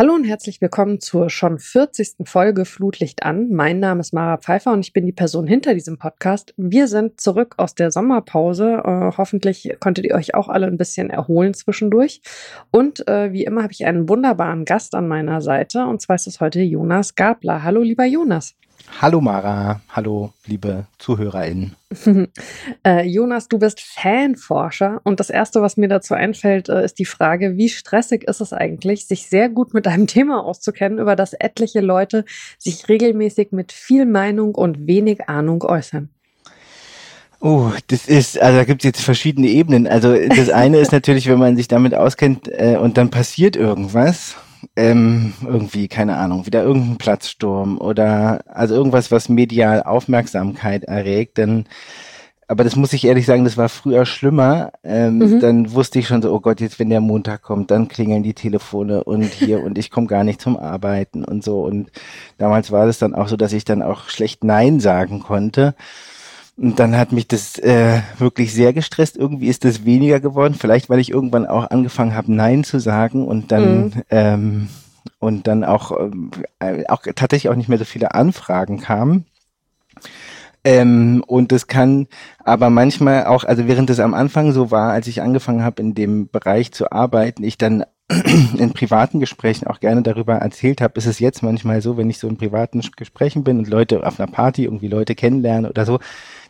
Hallo und herzlich willkommen zur schon 40. Folge Flutlicht an. Mein Name ist Mara Pfeiffer und ich bin die Person hinter diesem Podcast. Wir sind zurück aus der Sommerpause. Äh, hoffentlich konntet ihr euch auch alle ein bisschen erholen zwischendurch. Und äh, wie immer habe ich einen wunderbaren Gast an meiner Seite und zwar ist es heute Jonas Gabler. Hallo lieber Jonas. Hallo Mara, hallo liebe ZuhörerInnen. äh, Jonas, du bist Fanforscher und das Erste, was mir dazu einfällt, äh, ist die Frage, wie stressig ist es eigentlich, sich sehr gut mit einem Thema auszukennen, über das etliche Leute sich regelmäßig mit viel Meinung und wenig Ahnung äußern? Oh, das ist, also da gibt es jetzt verschiedene Ebenen. Also das eine ist natürlich, wenn man sich damit auskennt äh, und dann passiert irgendwas ähm, irgendwie, keine Ahnung, wieder irgendein Platzsturm oder also irgendwas, was medial Aufmerksamkeit erregt, dann aber das muss ich ehrlich sagen, das war früher schlimmer. Ähm, mhm. Dann wusste ich schon so, oh Gott, jetzt wenn der Montag kommt, dann klingeln die Telefone und hier und ich komme gar nicht zum Arbeiten und so. Und damals war es dann auch so, dass ich dann auch schlecht Nein sagen konnte. Und dann hat mich das äh, wirklich sehr gestresst. Irgendwie ist das weniger geworden. Vielleicht, weil ich irgendwann auch angefangen habe, Nein zu sagen und dann mhm. ähm, und dann auch, äh, auch tatsächlich auch nicht mehr so viele Anfragen kamen. Ähm, und das kann aber manchmal auch, also während es am Anfang so war, als ich angefangen habe, in dem Bereich zu arbeiten, ich dann in privaten Gesprächen auch gerne darüber erzählt habe, ist es jetzt manchmal so, wenn ich so in privaten Gesprächen bin und Leute auf einer Party irgendwie Leute kennenlernen oder so,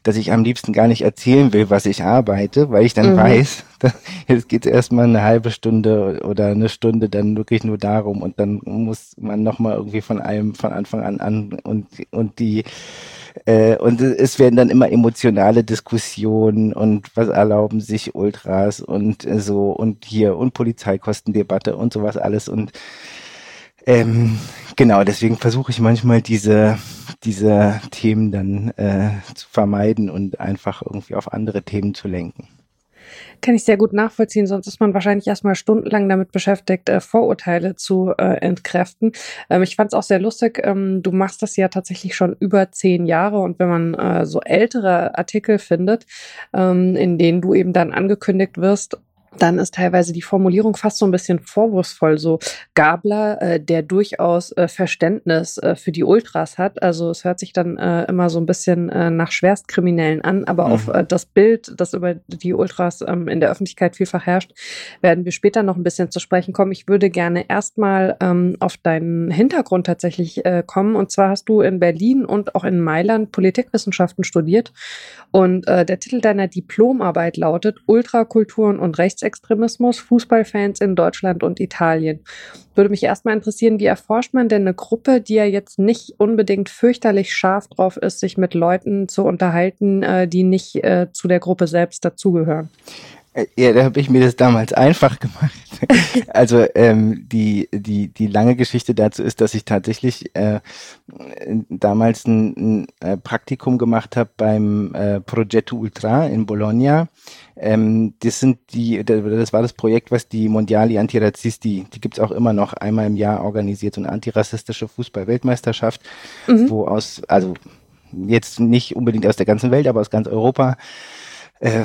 dass ich am liebsten gar nicht erzählen will, was ich arbeite, weil ich dann mhm. weiß, jetzt geht es erstmal eine halbe Stunde oder eine Stunde dann wirklich nur darum und dann muss man nochmal irgendwie von einem von Anfang an an und, und die äh, und es werden dann immer emotionale Diskussionen und was erlauben sich Ultras und so und hier und Polizeikostendebatte und sowas alles und ähm, genau, deswegen versuche ich manchmal diese, diese Themen dann äh, zu vermeiden und einfach irgendwie auf andere Themen zu lenken. Kann ich sehr gut nachvollziehen, sonst ist man wahrscheinlich erstmal stundenlang damit beschäftigt, äh, Vorurteile zu äh, entkräften. Ähm, ich fand es auch sehr lustig, ähm, du machst das ja tatsächlich schon über zehn Jahre und wenn man äh, so ältere Artikel findet, ähm, in denen du eben dann angekündigt wirst, dann ist teilweise die Formulierung fast so ein bisschen vorwurfsvoll. So Gabler, äh, der durchaus äh, Verständnis äh, für die Ultras hat. Also es hört sich dann äh, immer so ein bisschen äh, nach Schwerstkriminellen an, aber mhm. auf äh, das Bild, das über die Ultras ähm, in der Öffentlichkeit vielfach herrscht, werden wir später noch ein bisschen zu sprechen kommen. Ich würde gerne erstmal ähm, auf deinen Hintergrund tatsächlich kommen. Und zwar hast du in Berlin und auch in Mailand Politikwissenschaften studiert. Und der Titel deiner Diplomarbeit lautet Ultrakulturen und Rechts Rechtsextremismus, Fußballfans in Deutschland und Italien. Würde mich erstmal interessieren, wie erforscht man denn eine Gruppe, die ja jetzt nicht unbedingt fürchterlich scharf drauf ist, sich mit Leuten zu unterhalten, äh, die nicht äh, zu der Gruppe selbst dazugehören? Äh, ja, da habe ich mir das damals einfach gemacht. also ähm, die, die, die lange Geschichte dazu ist, dass ich tatsächlich äh, damals ein, ein äh, Praktikum gemacht habe beim äh, Progetto Ultra in Bologna. Ähm, das sind die, das war das Projekt, was die Mondiali Antirazzisti, die gibt's auch immer noch einmal im Jahr organisiert, so eine antirassistische Fußball-Weltmeisterschaft, mhm. wo aus, also jetzt nicht unbedingt aus der ganzen Welt, aber aus ganz Europa äh,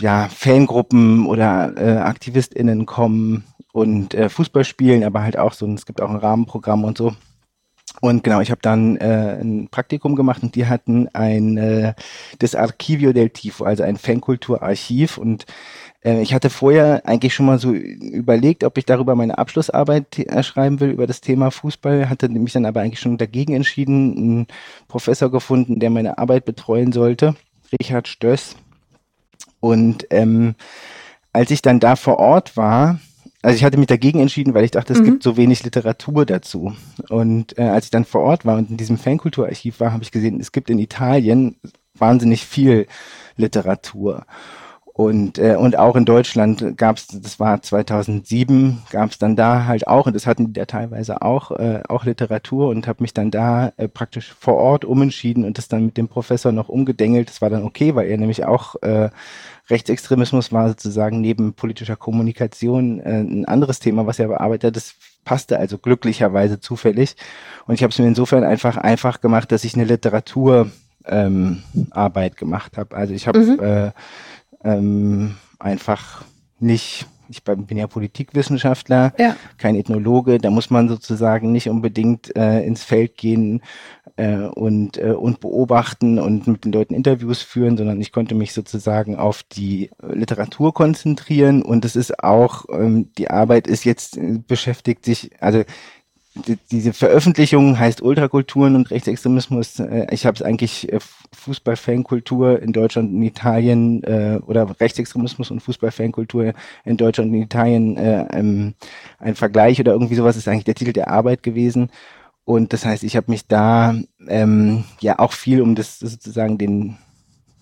ja, Fangruppen oder äh, AktivistInnen kommen und äh, Fußball spielen, aber halt auch so, es gibt auch ein Rahmenprogramm und so. Und genau, ich habe dann äh, ein Praktikum gemacht und die hatten ein äh, das Archivio del Tifo, also ein Fankulturarchiv und äh, ich hatte vorher eigentlich schon mal so überlegt, ob ich darüber meine Abschlussarbeit äh, schreiben will über das Thema Fußball, hatte mich dann aber eigentlich schon dagegen entschieden, einen Professor gefunden, der meine Arbeit betreuen sollte, Richard Stöss, und ähm, als ich dann da vor Ort war, also ich hatte mich dagegen entschieden, weil ich dachte, es mhm. gibt so wenig Literatur dazu. Und äh, als ich dann vor Ort war und in diesem Fankulturarchiv war, habe ich gesehen, es gibt in Italien wahnsinnig viel Literatur. Und, äh, und auch in Deutschland gab es, das war 2007, gab es dann da halt auch, und das hatten die da teilweise auch, äh, auch Literatur und habe mich dann da äh, praktisch vor Ort umentschieden und das dann mit dem Professor noch umgedengelt. Das war dann okay, weil er nämlich auch äh, Rechtsextremismus war sozusagen neben politischer Kommunikation äh, ein anderes Thema, was er bearbeitet hat. Das passte also glücklicherweise zufällig. Und ich habe es mir insofern einfach einfach gemacht, dass ich eine Literaturarbeit ähm, Arbeit gemacht habe. Also ich habe mhm. äh, ähm, einfach nicht ich bin ja Politikwissenschaftler, ja. kein Ethnologe, da muss man sozusagen nicht unbedingt äh, ins Feld gehen äh, und, äh, und beobachten und mit den Leuten Interviews führen, sondern ich konnte mich sozusagen auf die Literatur konzentrieren und es ist auch, ähm, die Arbeit ist jetzt äh, beschäftigt sich, also diese Veröffentlichung heißt Ultrakulturen und Rechtsextremismus. Äh, ich habe es eigentlich äh, Fußballfankultur in Deutschland und Italien äh, oder Rechtsextremismus und Fußballfankultur in Deutschland und Italien ähm, ein Vergleich oder irgendwie sowas ist eigentlich der Titel der Arbeit gewesen. Und das heißt, ich habe mich da ähm, ja auch viel um das sozusagen den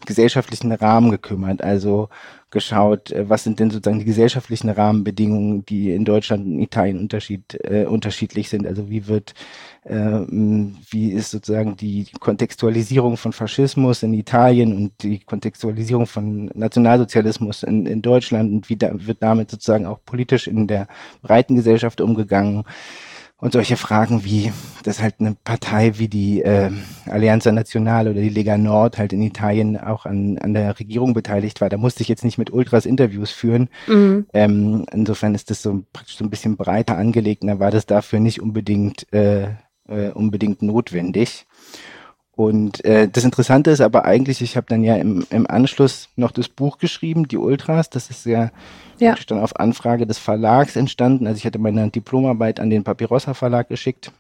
gesellschaftlichen Rahmen gekümmert. Also geschaut, äh, was sind denn sozusagen die gesellschaftlichen Rahmenbedingungen, die in Deutschland und Italien unterschied, äh, unterschiedlich sind. Also wie wird, äh, wie ist sozusagen die Kontextualisierung von Faschismus in Italien und die Kontextualisierung von Nationalsozialismus in, in Deutschland und wie da, wird damit sozusagen auch politisch in der breiten Gesellschaft umgegangen. Und solche Fragen wie, dass halt eine Partei wie die äh, Allianza Nazionale oder die Lega Nord halt in Italien auch an, an der Regierung beteiligt war, da musste ich jetzt nicht mit Ultras Interviews führen. Mhm. Ähm, insofern ist das so praktisch so ein bisschen breiter angelegt und da war das dafür nicht unbedingt, äh, äh, unbedingt notwendig. Und äh, das Interessante ist aber eigentlich, ich habe dann ja im, im Anschluss noch das Buch geschrieben, die Ultras. Das ist ja, ja. dann auf Anfrage des Verlags entstanden. Also ich hatte meine Diplomarbeit an den Papirossa Verlag geschickt.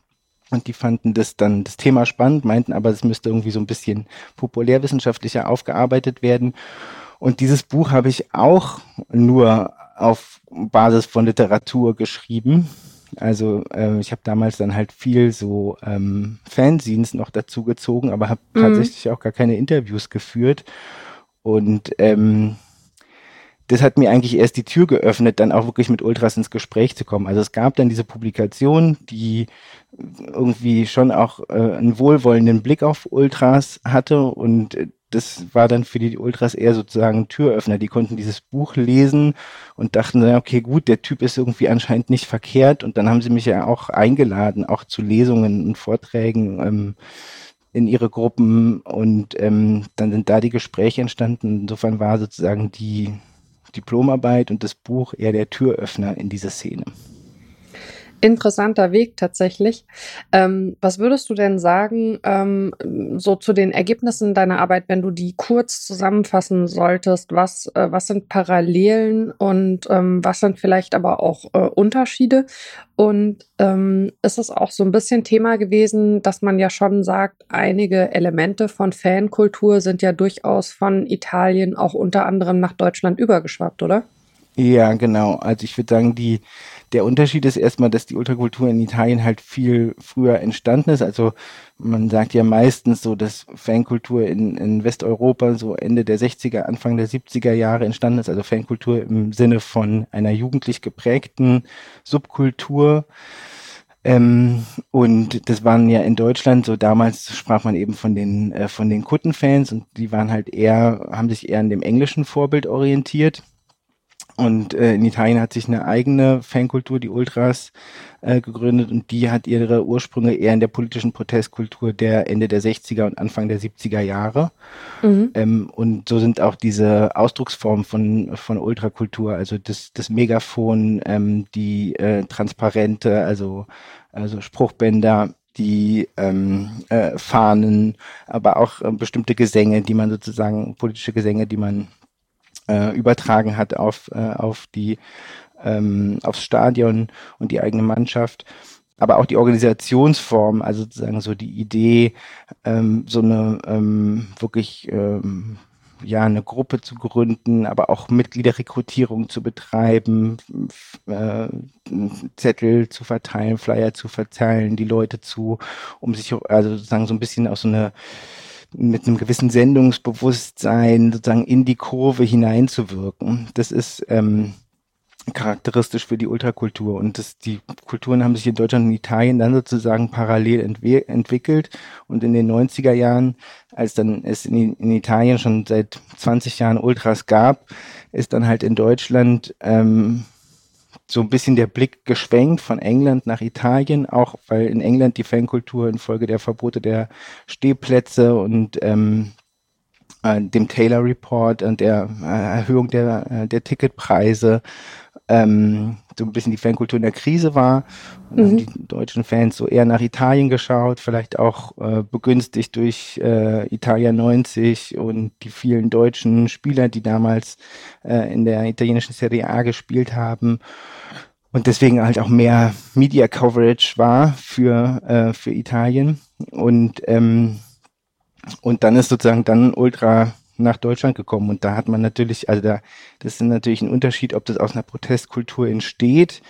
Und die fanden das dann das Thema spannend, meinten aber, es müsste irgendwie so ein bisschen populärwissenschaftlicher aufgearbeitet werden. Und dieses Buch habe ich auch nur auf Basis von Literatur geschrieben. Also äh, ich habe damals dann halt viel so ähm, Fanzines noch dazu gezogen, aber habe mhm. tatsächlich auch gar keine Interviews geführt. Und ähm, das hat mir eigentlich erst die Tür geöffnet, dann auch wirklich mit Ultras ins Gespräch zu kommen. Also es gab dann diese Publikation, die irgendwie schon auch äh, einen wohlwollenden Blick auf Ultras hatte und das war dann für die Ultras eher sozusagen Türöffner. Die konnten dieses Buch lesen und dachten, okay, gut, der Typ ist irgendwie anscheinend nicht verkehrt. Und dann haben sie mich ja auch eingeladen, auch zu Lesungen und Vorträgen ähm, in ihre Gruppen. Und ähm, dann sind da die Gespräche entstanden. Insofern war sozusagen die Diplomarbeit und das Buch eher der Türöffner in diese Szene. Interessanter Weg tatsächlich. Ähm, was würdest du denn sagen, ähm, so zu den Ergebnissen deiner Arbeit, wenn du die kurz zusammenfassen solltest? Was, äh, was sind Parallelen und ähm, was sind vielleicht aber auch äh, Unterschiede? Und ähm, ist es auch so ein bisschen Thema gewesen, dass man ja schon sagt, einige Elemente von Fankultur sind ja durchaus von Italien auch unter anderem nach Deutschland übergeschwappt, oder? Ja, genau. Also ich würde sagen, die der Unterschied ist erstmal, dass die Ultrakultur in Italien halt viel früher entstanden ist. Also man sagt ja meistens so, dass Fankultur in, in Westeuropa so Ende der 60er, Anfang der 70er Jahre entstanden ist. Also Fankultur im Sinne von einer jugendlich geprägten Subkultur. Ähm, und das waren ja in Deutschland so damals sprach man eben von den äh, von den Kuttenfans und die waren halt eher haben sich eher an dem englischen Vorbild orientiert und äh, in Italien hat sich eine eigene Fankultur, die Ultras, äh, gegründet und die hat ihre Ursprünge eher in der politischen Protestkultur der Ende der 60er und Anfang der 70er Jahre. Mhm. Ähm, und so sind auch diese Ausdrucksformen von, von Ultrakultur, also das, das Megafon, ähm, die äh, Transparente, also, also Spruchbänder, die ähm, äh, Fahnen, aber auch äh, bestimmte Gesänge, die man sozusagen, politische Gesänge, die man äh, übertragen hat auf, äh, auf die, ähm, aufs Stadion und die eigene Mannschaft. Aber auch die Organisationsform, also sozusagen so die Idee, ähm, so eine ähm, wirklich ähm, ja eine Gruppe zu gründen, aber auch Mitgliederrekrutierung zu betreiben, äh, Zettel zu verteilen, Flyer zu verteilen, die Leute zu, um sich also sozusagen so ein bisschen auch so eine mit einem gewissen Sendungsbewusstsein sozusagen in die Kurve hineinzuwirken. Das ist ähm, charakteristisch für die Ultrakultur. Und das, die Kulturen haben sich in Deutschland und Italien dann sozusagen parallel entwi entwickelt. Und in den 90er Jahren, als dann es in, in, Italien schon seit 20 Jahren Ultras gab, ist dann halt in Deutschland ähm, so ein bisschen der Blick geschwenkt von England nach Italien, auch weil in England die Fankultur infolge der Verbote der Stehplätze und ähm, äh, dem Taylor Report und der äh, Erhöhung der, äh, der Ticketpreise ähm, so ein bisschen die Fankultur in der Krise war. Und mhm. haben die deutschen Fans so eher nach Italien geschaut, vielleicht auch äh, begünstigt durch äh, Italia 90 und die vielen deutschen Spieler, die damals äh, in der italienischen Serie A gespielt haben. Und deswegen halt auch mehr Media Coverage war für, äh, für Italien. Und, ähm, und dann ist sozusagen dann Ultra nach Deutschland gekommen. Und da hat man natürlich, also da, das ist natürlich ein Unterschied, ob das aus einer Protestkultur entsteht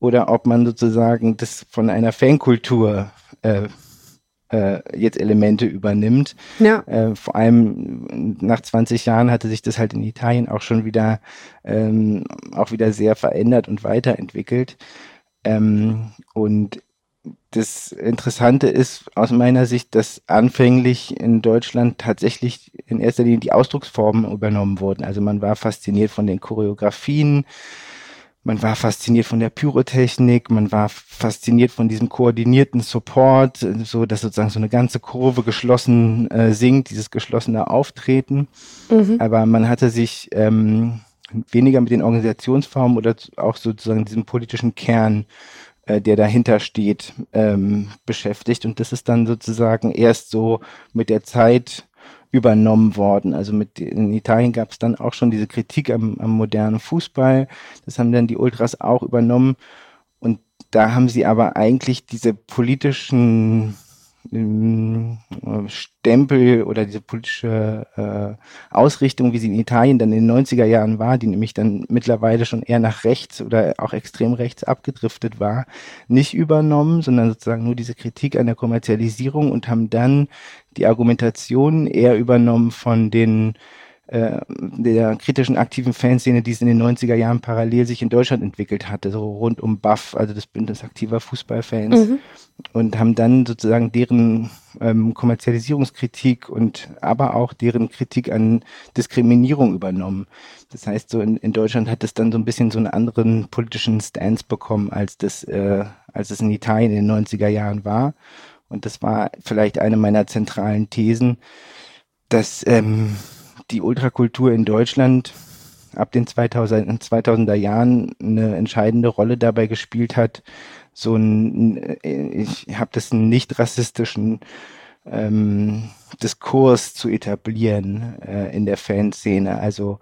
oder ob man sozusagen das von einer Fankultur äh, äh, jetzt Elemente übernimmt. Ja. Äh, vor allem nach 20 Jahren hatte sich das halt in Italien auch schon wieder ähm, auch wieder sehr verändert und weiterentwickelt. Ähm, und das Interessante ist aus meiner Sicht, dass anfänglich in Deutschland tatsächlich in erster Linie die Ausdrucksformen übernommen wurden. Also man war fasziniert von den Choreografien, man war fasziniert von der Pyrotechnik, man war fasziniert von diesem koordinierten Support, so dass sozusagen so eine ganze Kurve geschlossen äh, singt, dieses geschlossene Auftreten. Mhm. Aber man hatte sich ähm, weniger mit den Organisationsformen oder auch sozusagen diesem politischen Kern äh, der dahinter steht, ähm, beschäftigt. Und das ist dann sozusagen erst so mit der Zeit übernommen worden. Also mit in Italien gab es dann auch schon diese Kritik am, am modernen Fußball. Das haben dann die Ultras auch übernommen. Und da haben sie aber eigentlich diese politischen Stempel oder diese politische äh, Ausrichtung, wie sie in Italien dann in den 90er Jahren war, die nämlich dann mittlerweile schon eher nach rechts oder auch extrem rechts abgedriftet war, nicht übernommen, sondern sozusagen nur diese Kritik an der Kommerzialisierung und haben dann die Argumentation eher übernommen von den äh, der kritischen aktiven Fanszene, die es in den 90er Jahren parallel sich in Deutschland entwickelt hatte, so rund um Buff, also das Bündnis aktiver Fußballfans, mhm. und haben dann sozusagen deren ähm, Kommerzialisierungskritik und aber auch deren Kritik an Diskriminierung übernommen. Das heißt, so in, in Deutschland hat es dann so ein bisschen so einen anderen politischen Stance bekommen, als das, äh, als es in Italien in den 90er Jahren war. Und das war vielleicht eine meiner zentralen Thesen, dass ähm, die Ultrakultur in Deutschland ab den 2000, 2000er Jahren eine entscheidende Rolle dabei gespielt hat, so ein, ich habe das einen nicht rassistischen ähm, Diskurs zu etablieren äh, in der Fanszene. Also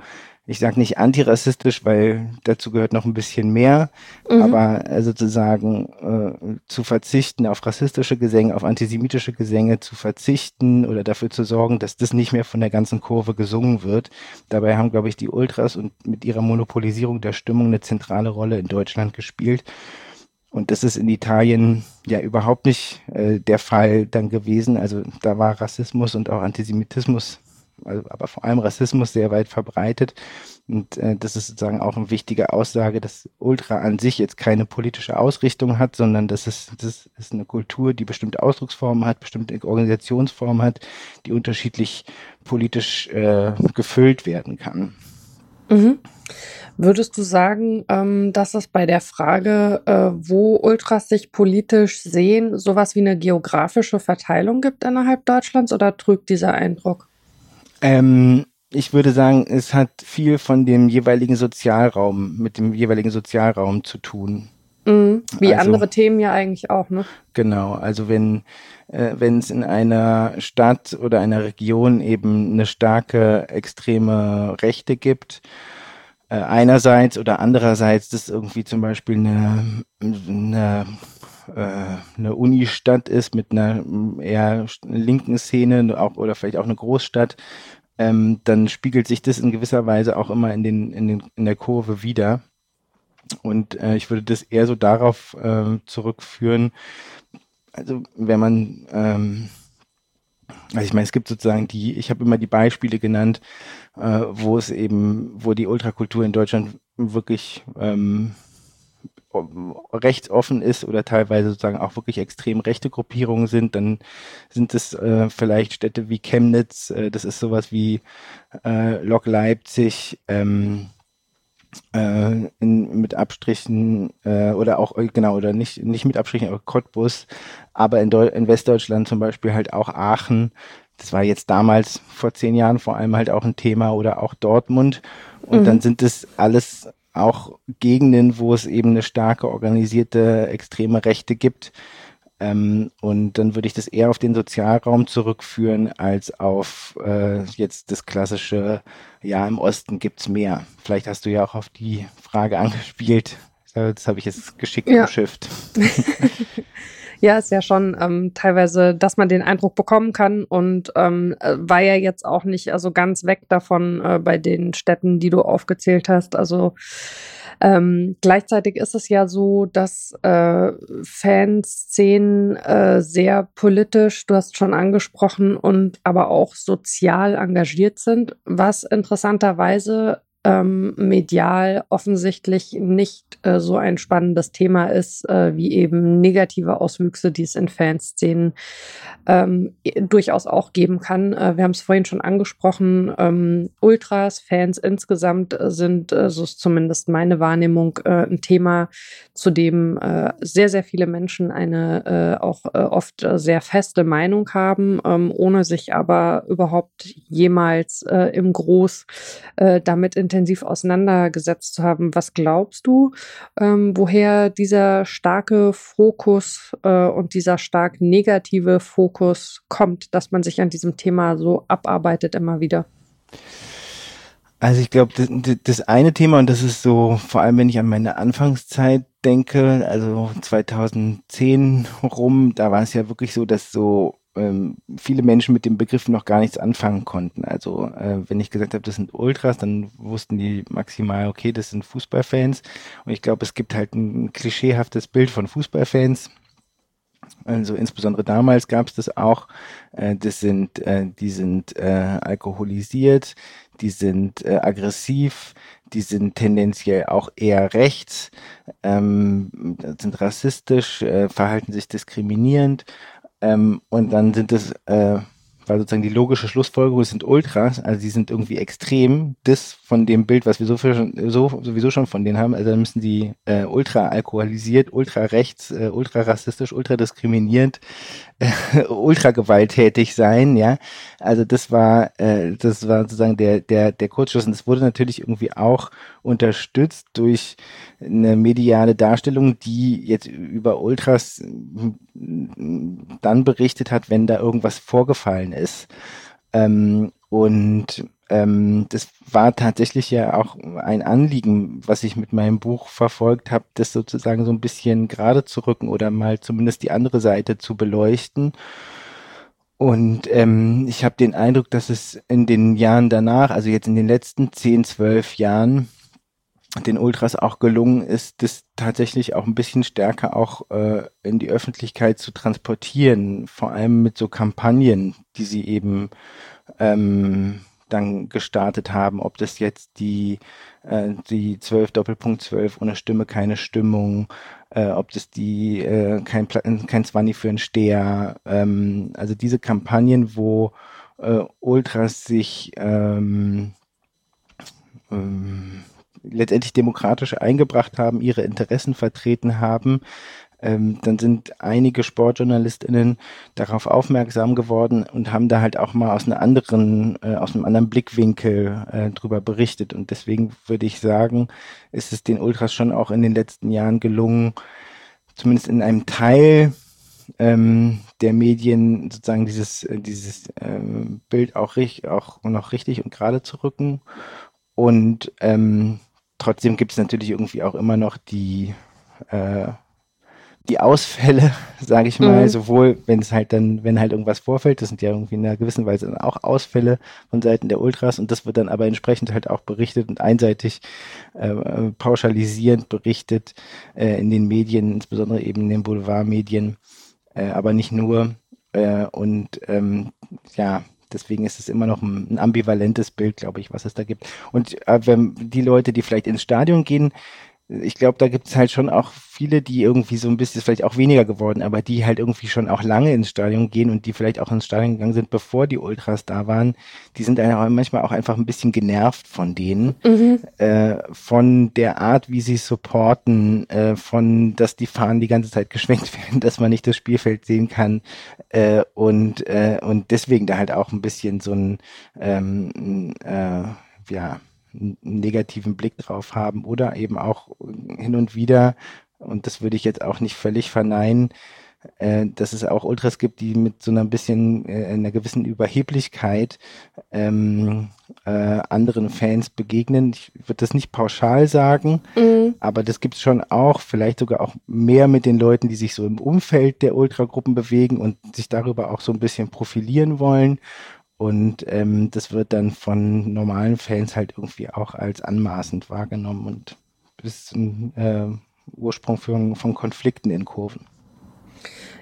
ich sage nicht antirassistisch, weil dazu gehört noch ein bisschen mehr, mhm. aber äh, sozusagen äh, zu verzichten auf rassistische Gesänge, auf antisemitische Gesänge zu verzichten oder dafür zu sorgen, dass das nicht mehr von der ganzen Kurve gesungen wird. Dabei haben, glaube ich, die Ultras und mit ihrer Monopolisierung der Stimmung eine zentrale Rolle in Deutschland gespielt. Und das ist in Italien ja überhaupt nicht äh, der Fall dann gewesen. Also da war Rassismus und auch Antisemitismus also, aber vor allem Rassismus sehr weit verbreitet. Und äh, das ist sozusagen auch eine wichtige Aussage, dass Ultra an sich jetzt keine politische Ausrichtung hat, sondern das ist, das ist eine Kultur, die bestimmte Ausdrucksformen hat, bestimmte Organisationsformen hat, die unterschiedlich politisch äh, gefüllt werden kann. Mhm. Würdest du sagen, ähm, dass es bei der Frage, äh, wo Ultras sich politisch sehen, sowas wie eine geografische Verteilung gibt innerhalb Deutschlands oder trügt dieser Eindruck? Ähm, ich würde sagen, es hat viel von dem jeweiligen Sozialraum, mit dem jeweiligen Sozialraum zu tun. Mhm, wie also, andere Themen ja eigentlich auch, ne? Genau, also wenn äh, wenn es in einer Stadt oder einer Region eben eine starke extreme Rechte gibt, äh, einerseits oder andererseits das irgendwie zum Beispiel eine, eine eine Unistadt ist mit einer eher linken Szene auch, oder vielleicht auch eine Großstadt, ähm, dann spiegelt sich das in gewisser Weise auch immer in, den, in, den, in der Kurve wieder. Und äh, ich würde das eher so darauf äh, zurückführen, also wenn man, ähm, also ich meine, es gibt sozusagen die, ich habe immer die Beispiele genannt, äh, wo es eben, wo die Ultrakultur in Deutschland wirklich ähm, rechtsoffen ist oder teilweise sozusagen auch wirklich extrem rechte Gruppierungen sind, dann sind es äh, vielleicht Städte wie Chemnitz, äh, das ist sowas wie äh, Lok Leipzig, ähm, äh, in, mit Abstrichen äh, oder auch genau oder nicht nicht mit Abstrichen, aber Cottbus, aber in, Deu in Westdeutschland zum Beispiel halt auch Aachen. Das war jetzt damals vor zehn Jahren vor allem halt auch ein Thema oder auch Dortmund. Und mhm. dann sind es alles auch Gegenden, wo es eben eine starke organisierte extreme Rechte gibt. Ähm, und dann würde ich das eher auf den Sozialraum zurückführen als auf äh, jetzt das klassische, ja, im Osten gibt's mehr. Vielleicht hast du ja auch auf die Frage angespielt. Das habe ich jetzt geschickt ja. umschifft. Ja, ist ja schon ähm, teilweise, dass man den Eindruck bekommen kann und ähm, äh, war ja jetzt auch nicht also ganz weg davon äh, bei den Städten, die du aufgezählt hast. Also ähm, gleichzeitig ist es ja so, dass äh, Fanszenen äh, sehr politisch, du hast schon angesprochen, und aber auch sozial engagiert sind, was interessanterweise ähm, medial offensichtlich nicht äh, so ein spannendes Thema ist, äh, wie eben negative Auswüchse, die es in Fanszenen ähm, durchaus auch geben kann. Äh, wir haben es vorhin schon angesprochen, ähm, Ultras, Fans insgesamt sind, äh, so ist zumindest meine Wahrnehmung, äh, ein Thema, zu dem äh, sehr, sehr viele Menschen eine auch oft sehr feste Meinung haben, ähm, ohne sich aber überhaupt jemals im Groß damit in intensiv auseinandergesetzt zu haben. Was glaubst du, ähm, woher dieser starke Fokus äh, und dieser stark negative Fokus kommt, dass man sich an diesem Thema so abarbeitet immer wieder? Also ich glaube, das, das, eine Thema, und das ist so, vor allem wenn ich an meine Anfangszeit denke, also 2010 rum, da war es ja wirklich so, dass so ähm, viele Menschen mit dem Begriff noch gar nichts anfangen konnten. Also äh, wenn ich gesagt habe, das sind Ultras, dann wussten die maximal, okay, das sind Fußballfans. Und ich glaube, es gibt halt ein klischeehaftes Bild von Fußballfans. Also insbesondere damals gab es das auch. Äh, das sind, äh, die sind äh, alkoholisiert, die sind äh, aggressiv, die sind tendenziell auch eher rechts, ähm, sind rassistisch, äh, verhalten sich diskriminierend ähm, und dann sind es, äh, war sozusagen die logische Schlussfolgerung, es sind Ultras, also die sind irgendwie extrem, das von dem Bild, was wir so, schon, so sowieso schon von denen haben, also dann müssen die äh, ultra alkoholisiert, ultra rechts, äh, ultra rassistisch, ultra diskriminierend, ultra gewalttätig sein, ja. Also das war, äh, das war sozusagen der, der, der Kurzschluss und das wurde natürlich irgendwie auch unterstützt durch eine mediale Darstellung, die jetzt über Ultras dann berichtet hat, wenn da irgendwas vorgefallen ist. Ähm, und ähm, das war tatsächlich ja auch ein Anliegen, was ich mit meinem Buch verfolgt habe, das sozusagen so ein bisschen gerade zu rücken oder mal zumindest die andere Seite zu beleuchten. Und ähm, ich habe den Eindruck, dass es in den Jahren danach, also jetzt in den letzten 10, 12 Jahren, den Ultras auch gelungen ist, das tatsächlich auch ein bisschen stärker auch äh, in die Öffentlichkeit zu transportieren, vor allem mit so Kampagnen, die sie eben ähm, dann gestartet haben, ob das jetzt die äh, die 12 Doppelpunkt 12 ohne Stimme keine Stimmung, äh, ob das die äh, kein kein Zwanni für einen Steher, ähm, also diese Kampagnen, wo äh, Ultras sich ähm, ähm, letztendlich demokratisch eingebracht haben, ihre Interessen vertreten haben, ähm, dann sind einige SportjournalistInnen darauf aufmerksam geworden und haben da halt auch mal aus einer anderen, äh, aus einem anderen Blickwinkel äh, drüber berichtet. Und deswegen würde ich sagen, ist es den Ultras schon auch in den letzten Jahren gelungen, zumindest in einem Teil ähm, der Medien sozusagen dieses, äh, dieses ähm, Bild auch, richtig, auch noch richtig und gerade zu rücken. Und ähm, trotzdem gibt es natürlich irgendwie auch immer noch die, äh, die Ausfälle, sage ich mal, mhm. sowohl wenn es halt dann, wenn halt irgendwas vorfällt, das sind ja irgendwie in einer gewissen Weise dann auch Ausfälle von Seiten der Ultras und das wird dann aber entsprechend halt auch berichtet und einseitig äh, pauschalisierend berichtet äh, in den Medien, insbesondere eben in den Boulevardmedien, äh, aber nicht nur. Äh, und ähm, ja, Deswegen ist es immer noch ein, ein ambivalentes Bild, glaube ich, was es da gibt. Und äh, wenn die Leute, die vielleicht ins Stadion gehen, ich glaube, da gibt es halt schon auch viele, die irgendwie so ein bisschen, vielleicht auch weniger geworden, aber die halt irgendwie schon auch lange ins Stadion gehen und die vielleicht auch ins Stadion gegangen sind, bevor die Ultras da waren, die sind dann manchmal auch einfach ein bisschen genervt von denen, mhm. äh, von der Art, wie sie supporten, äh, von, dass die Fahnen die ganze Zeit geschwenkt werden, dass man nicht das Spielfeld sehen kann äh, und, äh, und deswegen da halt auch ein bisschen so ein, ähm, äh, ja, einen negativen Blick drauf haben oder eben auch hin und wieder, und das würde ich jetzt auch nicht völlig verneinen, äh, dass es auch Ultras gibt, die mit so einer bisschen, äh, einer gewissen Überheblichkeit ähm, äh, anderen Fans begegnen. Ich würde das nicht pauschal sagen, mhm. aber das gibt es schon auch, vielleicht sogar auch mehr mit den Leuten, die sich so im Umfeld der Ultragruppen bewegen und sich darüber auch so ein bisschen profilieren wollen. Und ähm, das wird dann von normalen Fans halt irgendwie auch als anmaßend wahrgenommen und ist ein äh, Ursprung von Konflikten in Kurven.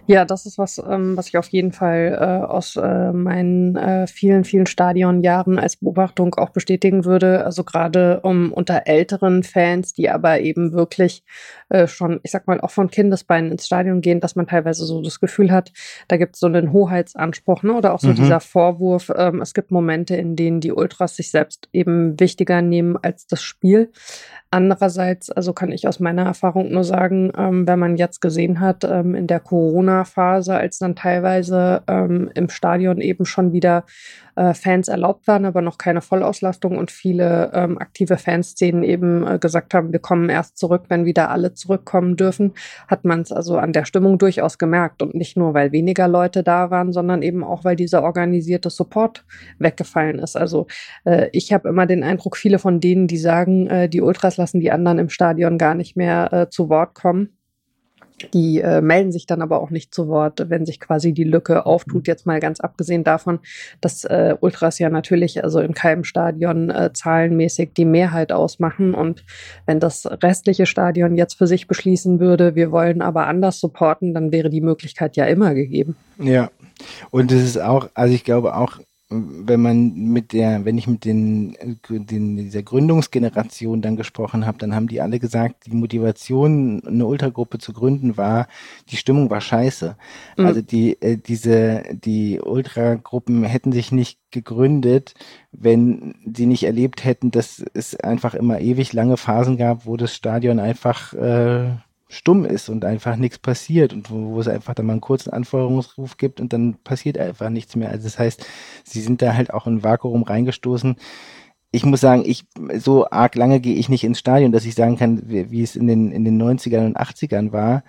Ja, das ist was, ähm, was ich auf jeden Fall äh, aus äh, meinen äh, vielen, vielen Stadionjahren als Beobachtung auch bestätigen würde. Also gerade um unter älteren Fans, die aber eben wirklich äh, schon, ich sag mal, auch von Kindesbeinen ins Stadion gehen, dass man teilweise so das Gefühl hat, da gibt es so einen Hoheitsanspruch, ne? Oder auch so mhm. dieser Vorwurf, ähm, es gibt Momente, in denen die Ultras sich selbst eben wichtiger nehmen als das Spiel. Andererseits, also kann ich aus meiner Erfahrung nur sagen, ähm, wenn man jetzt gesehen hat, ähm, in der Corona-Phase, als dann teilweise ähm, im Stadion eben schon wieder äh, Fans erlaubt waren, aber noch keine Vollauslastung und viele ähm, aktive Fanszenen eben äh, gesagt haben, wir kommen erst zurück, wenn wieder alle zurückkommen dürfen, hat man es also an der Stimmung durchaus gemerkt. Und nicht nur, weil weniger Leute da waren, sondern eben auch, weil dieser organisierte Support weggefallen ist. Also äh, ich habe immer den Eindruck, viele von denen, die sagen, äh, die Ultras lassen die anderen im Stadion gar nicht mehr äh, zu Wort kommen, die äh, melden sich dann aber auch nicht zu Wort, wenn sich quasi die Lücke auftut. Jetzt mal ganz abgesehen davon, dass äh, Ultras ja natürlich also in keinem Stadion äh, zahlenmäßig die Mehrheit ausmachen. Und wenn das restliche Stadion jetzt für sich beschließen würde, wir wollen aber anders supporten, dann wäre die Möglichkeit ja immer gegeben. Ja, und es ist auch, also ich glaube auch, wenn man mit der, wenn ich mit den, den dieser Gründungsgeneration dann gesprochen habe, dann haben die alle gesagt, die Motivation, eine Ultragruppe zu gründen, war, die Stimmung war scheiße. Mhm. Also die, äh, diese, die Ultragruppen hätten sich nicht gegründet, wenn sie nicht erlebt hätten, dass es einfach immer ewig lange Phasen gab, wo das Stadion einfach äh, stumm ist und einfach nichts passiert und wo, wo, es einfach dann mal einen kurzen Anforderungsruf gibt und dann passiert einfach nichts mehr. Also das heißt, sie sind da halt auch in ein Vakuum reingestoßen. Ich muss sagen, ich so arg lange gehe ich nicht ins Stadion, dass ich sagen kann, wie, wie es in den in den 90ern und 80ern war.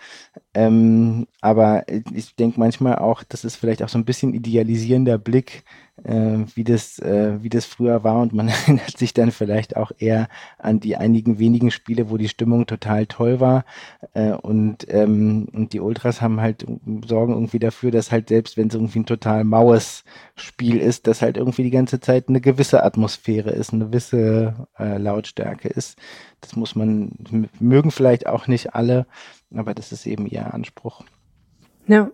Ähm, aber ich denke manchmal auch, das ist vielleicht auch so ein bisschen idealisierender Blick äh, wie, das, äh, wie das früher war. Und man erinnert sich dann vielleicht auch eher an die einigen wenigen Spiele, wo die Stimmung total toll war. Äh, und, ähm, und die Ultras haben halt sorgen irgendwie dafür, dass halt selbst wenn es irgendwie ein total maues Spiel ist, dass halt irgendwie die ganze Zeit eine gewisse Atmosphäre ist, eine gewisse äh, Lautstärke ist. Das muss man, mögen vielleicht auch nicht alle, aber das ist eben ihr Anspruch. Ja.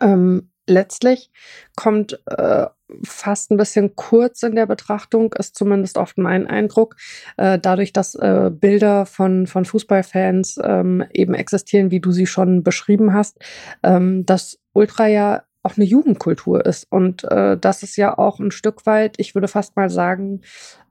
Ähm, letztlich kommt äh, fast ein bisschen kurz in der Betrachtung, ist zumindest oft mein Eindruck, äh, dadurch, dass äh, Bilder von, von Fußballfans ähm, eben existieren, wie du sie schon beschrieben hast, ähm, dass Ultra ja auch eine Jugendkultur ist. Und äh, das ist ja auch ein Stück weit, ich würde fast mal sagen,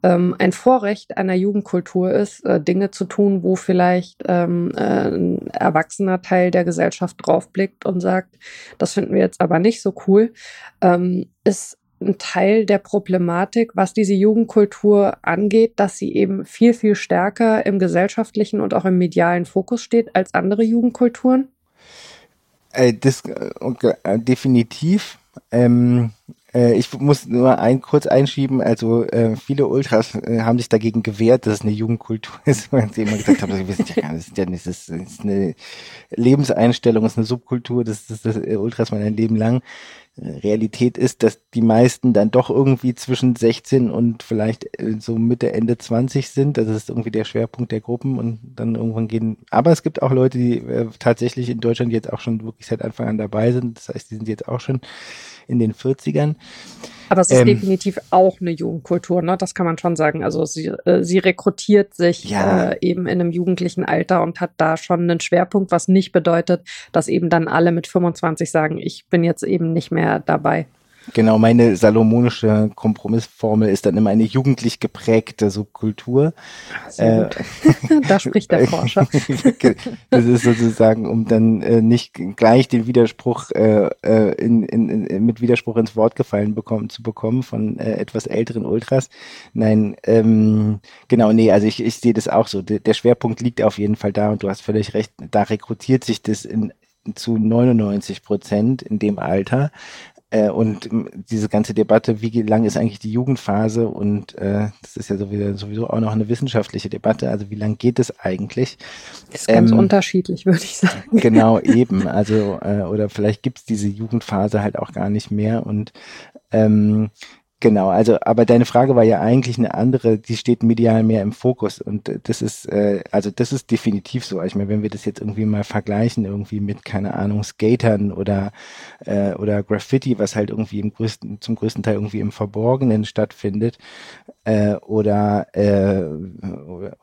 ähm, ein Vorrecht einer Jugendkultur ist, äh, Dinge zu tun, wo vielleicht ähm, äh, ein erwachsener Teil der Gesellschaft draufblickt und sagt, das finden wir jetzt aber nicht so cool, ähm, ist ein Teil der Problematik, was diese Jugendkultur angeht, dass sie eben viel, viel stärker im gesellschaftlichen und auch im medialen Fokus steht als andere Jugendkulturen? Äh, das, äh, äh, definitiv. Ähm, äh, ich muss nur ein, kurz einschieben, also äh, viele Ultras äh, haben sich dagegen gewehrt, dass es eine Jugendkultur ist, weil sie immer gesagt haben, wir sind ja gar nicht, das ist, ja nicht, das ist eine Lebenseinstellung, das ist eine Subkultur, das ist das, das Ultras mein Leben lang. Realität ist, dass die meisten dann doch irgendwie zwischen 16 und vielleicht äh, so Mitte, Ende 20 sind. Das ist irgendwie der Schwerpunkt der Gruppen und dann irgendwann gehen. Aber es gibt auch Leute, die äh, tatsächlich in Deutschland jetzt auch schon wirklich seit Anfang an dabei sind. Das heißt, die sind jetzt auch schon in den 40ern. Aber es ist ähm, definitiv auch eine Jugendkultur, ne? Das kann man schon sagen. Also sie, äh, sie rekrutiert sich ja. äh, eben in einem jugendlichen Alter und hat da schon einen Schwerpunkt, was nicht bedeutet, dass eben dann alle mit 25 sagen, ich bin jetzt eben nicht mehr dabei. Genau, meine salomonische Kompromissformel ist dann immer eine jugendlich geprägte Subkultur. Sehr äh, da spricht der Forscher. das ist sozusagen, um dann äh, nicht gleich den Widerspruch äh, äh, in, in, in, mit Widerspruch ins Wort gefallen bekommen zu bekommen von äh, etwas älteren Ultras. Nein, ähm, genau, nee, also ich, ich sehe das auch so. Der, der Schwerpunkt liegt auf jeden Fall da und du hast völlig recht, da rekrutiert sich das in zu 99 Prozent in dem Alter. Äh, und diese ganze Debatte, wie lang ist eigentlich die Jugendphase? Und äh, das ist ja sowieso, sowieso auch noch eine wissenschaftliche Debatte. Also wie lang geht es eigentlich? Ist ganz ähm, unterschiedlich, würde ich sagen. Genau, eben. Also, äh, oder vielleicht gibt es diese Jugendphase halt auch gar nicht mehr. Und ähm, Genau, also aber deine Frage war ja eigentlich eine andere, die steht medial mehr im Fokus und das ist äh, also das ist definitiv so. Ich meine, wenn wir das jetzt irgendwie mal vergleichen irgendwie mit keine Ahnung Skatern oder äh, oder Graffiti, was halt irgendwie im größten zum größten Teil irgendwie im Verborgenen stattfindet äh, oder äh,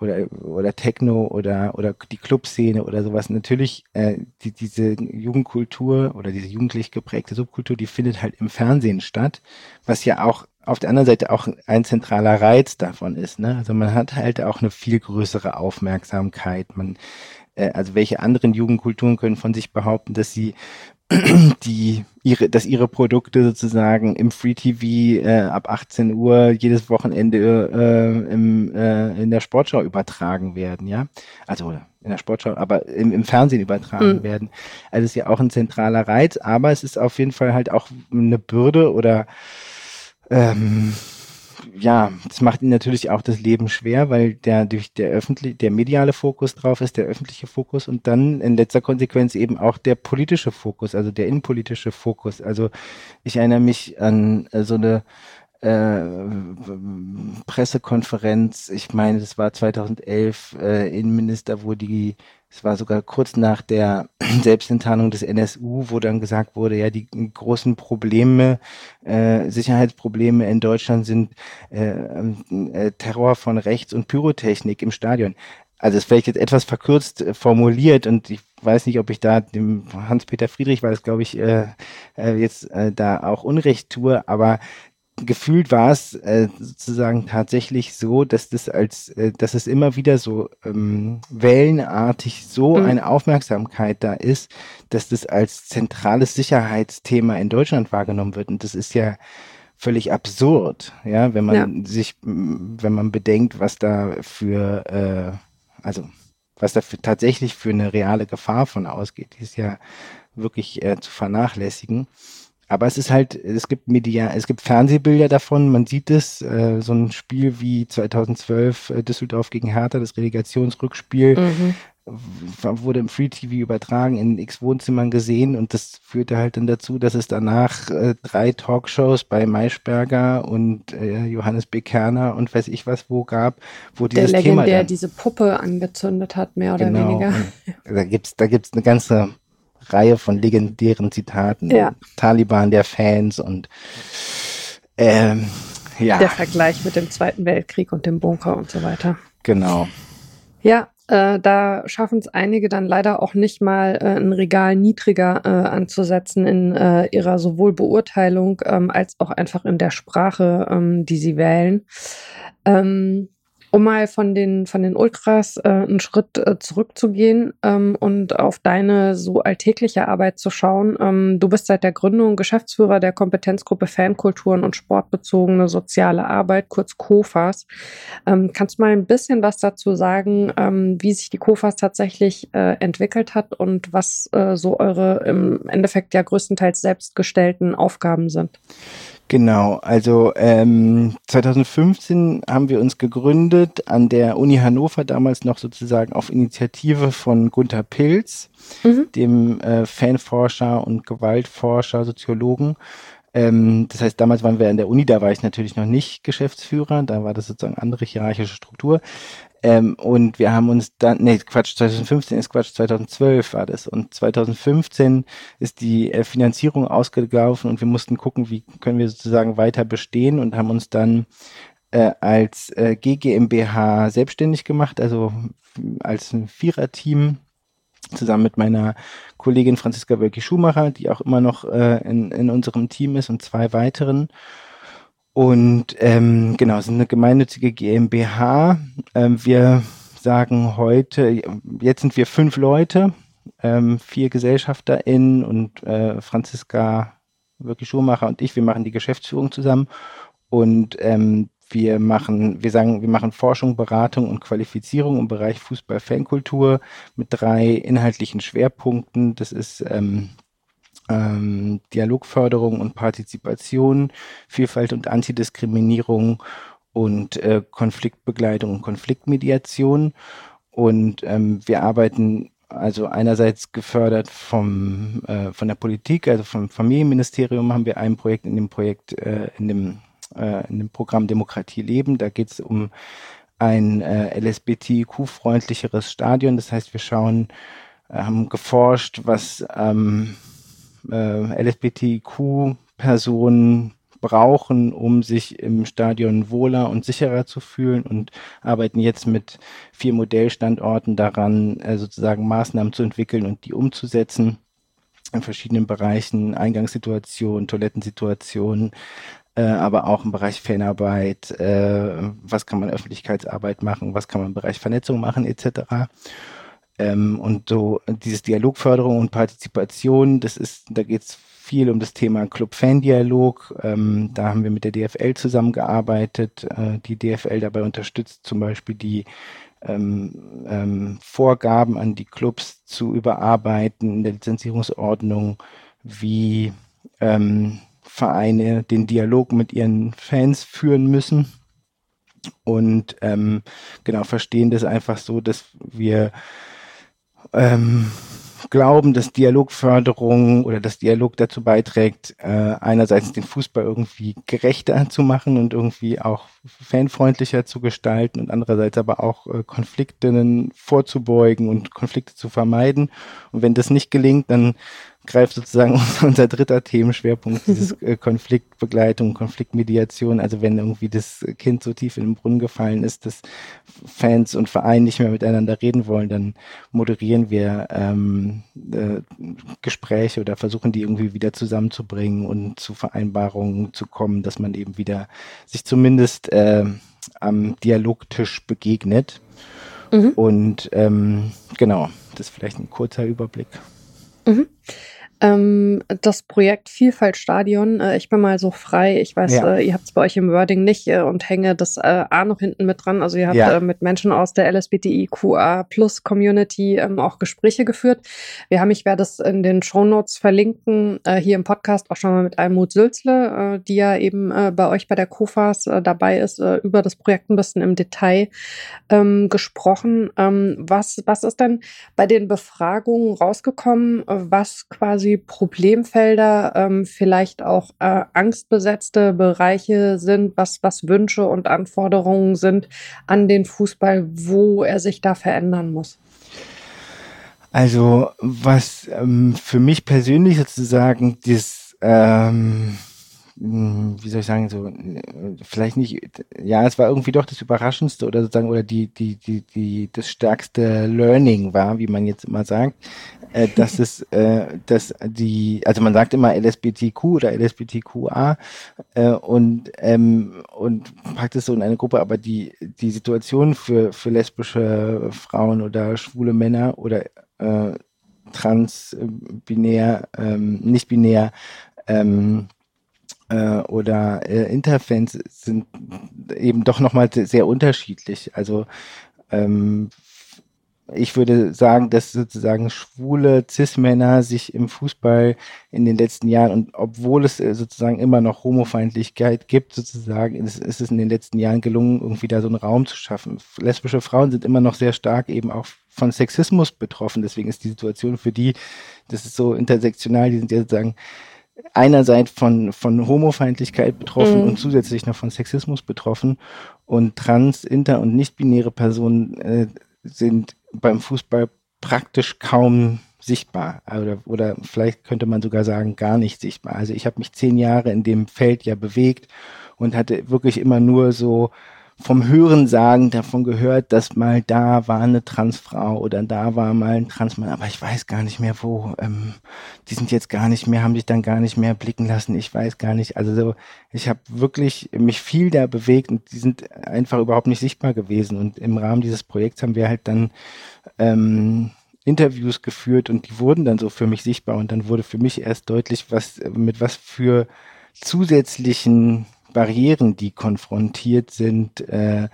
oder oder Techno oder oder die Clubszene oder sowas. Natürlich äh, die, diese Jugendkultur oder diese jugendlich geprägte Subkultur, die findet halt im Fernsehen statt, was ja auch auf der anderen Seite auch ein zentraler Reiz davon ist. Ne? Also man hat halt auch eine viel größere Aufmerksamkeit. Man, äh, also welche anderen Jugendkulturen können von sich behaupten, dass sie die ihre, dass ihre Produkte sozusagen im Free TV äh, ab 18 Uhr jedes Wochenende äh, im, äh, in der Sportschau übertragen werden, ja. Also in der Sportschau, aber im, im Fernsehen übertragen mhm. werden. Also es ist ja auch ein zentraler Reiz, aber es ist auf jeden Fall halt auch eine Bürde oder ähm, ja, das macht ihnen natürlich auch das Leben schwer, weil der durch der öffentliche, der mediale Fokus drauf ist, der öffentliche Fokus und dann in letzter Konsequenz eben auch der politische Fokus, also der innenpolitische Fokus. Also ich erinnere mich an äh, so eine äh, Pressekonferenz, ich meine, das war 2011, äh, Innenminister, wo die es war sogar kurz nach der Selbstenttarnung des NSU, wo dann gesagt wurde, ja, die großen Probleme, äh, Sicherheitsprobleme in Deutschland sind äh, äh, Terror von rechts und Pyrotechnik im Stadion. Also es vielleicht jetzt etwas verkürzt äh, formuliert und ich weiß nicht, ob ich da dem Hans-Peter Friedrich, weil es glaube ich äh, äh, jetzt äh, da auch Unrecht tue, aber gefühlt war es äh, sozusagen tatsächlich so, dass das als, äh, dass es immer wieder so ähm, wellenartig so mhm. eine Aufmerksamkeit da ist, dass das als zentrales Sicherheitsthema in Deutschland wahrgenommen wird. Und das ist ja völlig absurd, ja, wenn man ja. sich, wenn man bedenkt, was da für, äh, also was da für, tatsächlich für eine reale Gefahr von ausgeht, die ist ja wirklich äh, zu vernachlässigen. Aber es ist halt, es gibt Media, es gibt Fernsehbilder davon, man sieht es, äh, so ein Spiel wie 2012 äh, Düsseldorf gegen Hertha, das Relegationsrückspiel, mhm. wurde im Free TV übertragen, in x Wohnzimmern gesehen und das führte halt dann dazu, dass es danach äh, drei Talkshows bei Maischberger und äh, Johannes B. Kerner und weiß ich was wo gab, wo dieses der Thema der diese Puppe angezündet hat, mehr oder genau. weniger. Da gibt's, da gibt's eine ganze Reihe von legendären Zitaten. Ja. Taliban der Fans und ähm, ja. Der Vergleich mit dem Zweiten Weltkrieg und dem Bunker und so weiter. Genau. Ja, äh, da schaffen es einige dann leider auch nicht mal äh, ein Regal niedriger äh, anzusetzen in äh, ihrer sowohl Beurteilung ähm, als auch einfach in der Sprache, ähm, die sie wählen. Ähm, um mal von den, von den Ultras äh, einen Schritt äh, zurückzugehen ähm, und auf deine so alltägliche Arbeit zu schauen. Ähm, du bist seit der Gründung Geschäftsführer der Kompetenzgruppe Fankulturen und sportbezogene soziale Arbeit, kurz KOFAS. Ähm, kannst du mal ein bisschen was dazu sagen, ähm, wie sich die KOFAS tatsächlich äh, entwickelt hat und was äh, so eure im Endeffekt ja größtenteils selbstgestellten Aufgaben sind? Genau, also ähm, 2015 haben wir uns gegründet an der Uni Hannover, damals noch sozusagen auf Initiative von Gunther Pilz, mhm. dem äh, Fanforscher und Gewaltforscher, Soziologen. Ähm, das heißt, damals waren wir an der Uni, da war ich natürlich noch nicht Geschäftsführer, da war das sozusagen andere hierarchische Struktur. Ähm, und wir haben uns dann, nee, Quatsch, 2015 ist Quatsch, 2012 war das. Und 2015 ist die äh, Finanzierung ausgelaufen und wir mussten gucken, wie können wir sozusagen weiter bestehen und haben uns dann äh, als äh, GGMBH selbstständig gemacht, also als ein Viererteam zusammen mit meiner Kollegin Franziska Wölki-Schumacher, die auch immer noch äh, in, in unserem Team ist und zwei weiteren. Und ähm, genau, sind eine gemeinnützige GmbH. Ähm, wir sagen heute, jetzt sind wir fünf Leute, ähm, vier GesellschafterInnen und äh, Franziska Wirklich Schumacher und ich, wir machen die Geschäftsführung zusammen und ähm, wir machen, wir sagen, wir machen Forschung, Beratung und Qualifizierung im Bereich Fußball-Fankultur mit drei inhaltlichen Schwerpunkten. Das ist ähm, ähm, Dialogförderung und Partizipation, Vielfalt und Antidiskriminierung und äh, Konfliktbegleitung und Konfliktmediation. Und ähm, wir arbeiten also einerseits gefördert vom, äh, von der Politik, also vom Familienministerium haben wir ein Projekt in dem Projekt, äh, in, dem, äh, in dem Programm Demokratie leben. Da geht es um ein äh, LSBTQ-freundlicheres Stadion. Das heißt, wir schauen, äh, haben geforscht, was ähm, äh, LSBTQ-Personen brauchen, um sich im Stadion wohler und sicherer zu fühlen und arbeiten jetzt mit vier Modellstandorten daran, äh, sozusagen Maßnahmen zu entwickeln und die umzusetzen in verschiedenen Bereichen, Eingangssituationen, Toilettensituationen, äh, aber auch im Bereich Fanarbeit, äh, was kann man Öffentlichkeitsarbeit machen, was kann man im Bereich Vernetzung machen, etc. Ähm, und so dieses Dialogförderung und Partizipation, das ist, da geht es viel um das Thema Club-Fan-Dialog. Ähm, da haben wir mit der DFL zusammengearbeitet, äh, die DFL dabei unterstützt, zum Beispiel die ähm, ähm, Vorgaben an die Clubs zu überarbeiten in der Lizenzierungsordnung, wie ähm, Vereine den Dialog mit ihren Fans führen müssen. Und ähm, genau verstehen das einfach so, dass wir ähm, glauben, dass Dialogförderung oder das Dialog dazu beiträgt, äh, einerseits den Fußball irgendwie gerechter zu machen und irgendwie auch fanfreundlicher zu gestalten und andererseits aber auch äh, Konflikten vorzubeugen und Konflikte zu vermeiden. Und wenn das nicht gelingt, dann greift sozusagen unser dritter Themenschwerpunkt, dieses äh, Konfliktbegleitung, Konfliktmediation. Also wenn irgendwie das Kind so tief in den Brunnen gefallen ist, dass Fans und Vereine nicht mehr miteinander reden wollen, dann moderieren wir ähm, äh, Gespräche oder versuchen die irgendwie wieder zusammenzubringen und zu Vereinbarungen zu kommen, dass man eben wieder sich zumindest äh, am Dialogtisch begegnet. Mhm. Und ähm, genau, das ist vielleicht ein kurzer Überblick. Mhm. Ähm, das Projekt Vielfaltstadion, äh, ich bin mal so frei, ich weiß, ja. äh, ihr habt es bei euch im Wording nicht äh, und hänge das äh, A noch hinten mit dran. Also ihr habt ja. Äh, mit Menschen aus der LSBTIQA Plus Community ähm, auch Gespräche geführt. Wir haben, ich werde es in den Show Notes verlinken, äh, hier im Podcast auch schon mal mit Almut Sülzle, die ja eben bei euch bei der KOFAS dabei ist, über das Projekt ein bisschen im Detail ähm, gesprochen. Ähm, was, was ist denn bei den Befragungen rausgekommen, was quasi Problemfelder, ähm, vielleicht auch äh, angstbesetzte Bereiche sind, was, was Wünsche und Anforderungen sind an den Fußball, wo er sich da verändern muss? Also was ähm, für mich persönlich sozusagen das ähm, hm, wie soll ich sagen, so, vielleicht nicht, ja, es war irgendwie doch das Überraschendste oder sozusagen, oder die, die, die, die, das stärkste Learning war, wie man jetzt immer sagt, äh, dass es, äh, dass die, also man sagt immer LSBTQ oder LSBTQA äh, und, ähm, und packt es so in eine Gruppe, aber die, die Situation für, für lesbische Frauen oder schwule Männer oder äh, trans, binär, ähm, nicht binär, ähm, äh, oder äh, Interfans sind eben doch nochmal sehr unterschiedlich. Also ähm, ich würde sagen, dass sozusagen schwule Cis-Männer sich im Fußball in den letzten Jahren und obwohl es äh, sozusagen immer noch Homofeindlichkeit gibt, sozusagen, ist, ist, es in den letzten Jahren gelungen, irgendwie da so einen Raum zu schaffen. Lesbische Frauen sind immer noch sehr stark eben auch von Sexismus betroffen. Deswegen ist die Situation für die, das ist so intersektional, die sind ja sozusagen einerseits von, von Homofeindlichkeit betroffen mhm. und zusätzlich noch von Sexismus betroffen. Und trans, inter und nicht-binäre Personen äh, sind beim Fußball praktisch kaum sichtbar oder, oder vielleicht könnte man sogar sagen gar nicht sichtbar. Also ich habe mich zehn Jahre in dem Feld ja bewegt und hatte wirklich immer nur so vom Hörensagen davon gehört, dass mal da war eine Transfrau oder da war mal ein Transmann, aber ich weiß gar nicht mehr wo. Ähm, die sind jetzt gar nicht mehr, haben sich dann gar nicht mehr blicken lassen. Ich weiß gar nicht. Also so, ich habe wirklich mich viel da bewegt und die sind einfach überhaupt nicht sichtbar gewesen. Und im Rahmen dieses Projekts haben wir halt dann ähm, Interviews geführt und die wurden dann so für mich sichtbar und dann wurde für mich erst deutlich, was mit was für zusätzlichen Barrieren, die konfrontiert sind. Äh,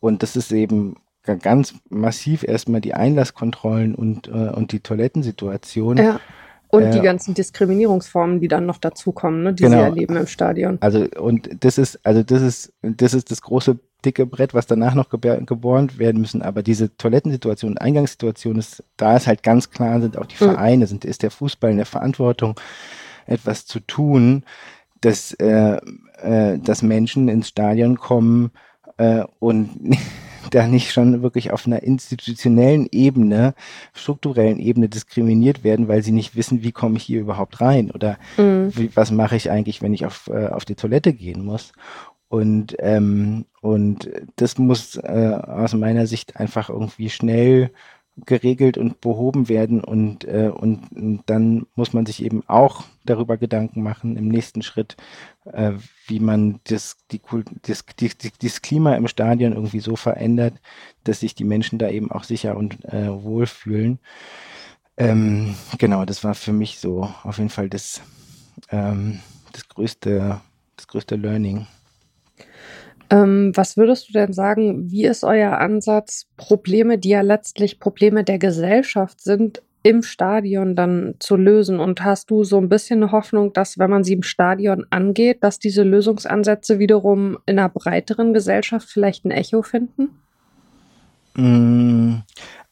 und das ist eben ganz massiv erstmal die Einlasskontrollen und, äh, und die Toilettensituation. Ja. Und äh, die ganzen Diskriminierungsformen, die dann noch dazukommen, ne, die genau. sie erleben im Stadion. Also, und das ist, also das ist, das ist das große dicke Brett, was danach noch gebohrt werden müssen. Aber diese Toilettensituation, Eingangssituation ist, da ist halt ganz klar, sind auch die Vereine, sind, ist der Fußball in der Verantwortung, etwas zu tun, dass, äh, äh, dass Menschen ins Stadion kommen äh, und da nicht schon wirklich auf einer institutionellen Ebene, strukturellen Ebene diskriminiert werden, weil sie nicht wissen, wie komme ich hier überhaupt rein oder mhm. wie, was mache ich eigentlich, wenn ich auf, äh, auf die Toilette gehen muss. Und, ähm, und das muss äh, aus meiner Sicht einfach irgendwie schnell geregelt und behoben werden und, äh, und, dann muss man sich eben auch darüber Gedanken machen im nächsten Schritt, äh, wie man das, die, das, die, das Klima im Stadion irgendwie so verändert, dass sich die Menschen da eben auch sicher und äh, wohlfühlen. Ähm, genau, das war für mich so auf jeden Fall das, ähm, das größte, das größte Learning. Ähm, was würdest du denn sagen, wie ist euer Ansatz, Probleme, die ja letztlich Probleme der Gesellschaft sind, im Stadion dann zu lösen? Und hast du so ein bisschen eine Hoffnung, dass, wenn man sie im Stadion angeht, dass diese Lösungsansätze wiederum in einer breiteren Gesellschaft vielleicht ein Echo finden? Mm,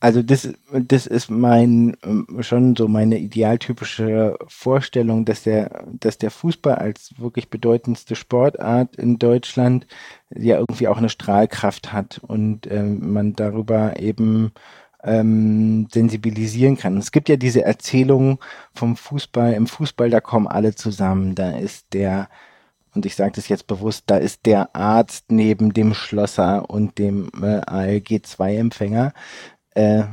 also das, das ist mein ähm, schon so meine idealtypische Vorstellung, dass der, dass der Fußball als wirklich bedeutendste Sportart in Deutschland ja irgendwie auch eine Strahlkraft hat und ähm, man darüber eben ähm, sensibilisieren kann. Es gibt ja diese Erzählung vom Fußball, im Fußball, da kommen alle zusammen. Da ist der und ich sage das jetzt bewusst, da ist der Arzt neben dem Schlosser und dem äh, ALG-2-Empfänger. Äh,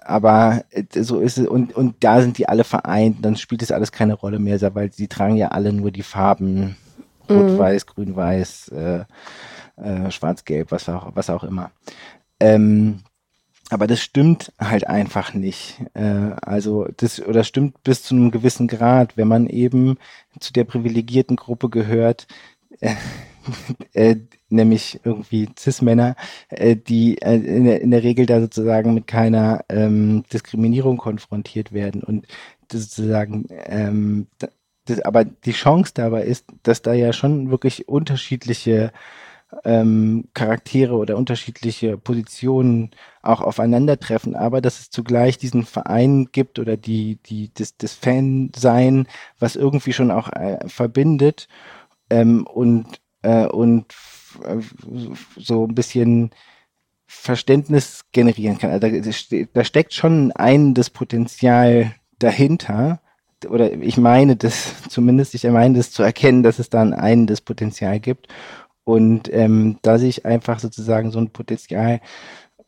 aber äh, so ist es, und, und da sind die alle vereint, dann spielt es alles keine Rolle mehr, weil sie tragen ja alle nur die Farben Rot-Weiß, mhm. Grün-Weiß, äh, äh, Schwarz-Gelb, was auch, was auch immer. Ähm, aber das stimmt halt einfach nicht. Äh, also das oder stimmt bis zu einem gewissen Grad, wenn man eben zu der privilegierten Gruppe gehört, äh, äh, nämlich irgendwie Cis-Männer, äh, die äh, in, der, in der Regel da sozusagen mit keiner ähm, Diskriminierung konfrontiert werden und sozusagen ähm, das, aber die Chance dabei ist, dass da ja schon wirklich unterschiedliche ähm, Charaktere oder unterschiedliche Positionen auch aufeinandertreffen, aber dass es zugleich diesen Verein gibt oder die, die, das, das Fansein, was irgendwie schon auch äh, verbindet ähm, und, äh, und so ein bisschen Verständnis generieren kann. Also da, da steckt schon ein das Potenzial dahinter, oder ich meine das zumindest, ich meine das zu erkennen, dass es da ein das Potenzial gibt. Und ähm, da sehe ich einfach sozusagen so ein Potenzial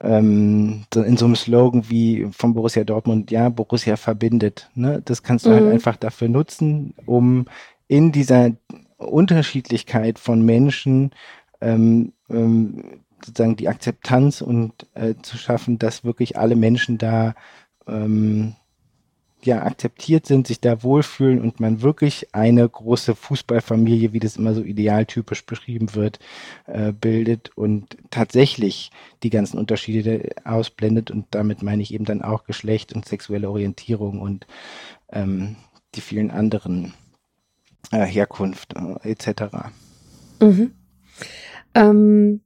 ähm, in so einem Slogan wie von Borussia Dortmund, ja, Borussia verbindet. Ne? Das kannst du halt mhm. halt einfach dafür nutzen, um in dieser Unterschiedlichkeit von Menschen ähm, ähm, sozusagen die Akzeptanz und äh, zu schaffen, dass wirklich alle Menschen da ähm, ja akzeptiert sind, sich da wohlfühlen und man wirklich eine große Fußballfamilie, wie das immer so idealtypisch beschrieben wird, äh, bildet und tatsächlich die ganzen Unterschiede ausblendet und damit meine ich eben dann auch Geschlecht und sexuelle Orientierung und ähm, die vielen anderen äh, Herkunft äh, etc. Mhm. Ähm,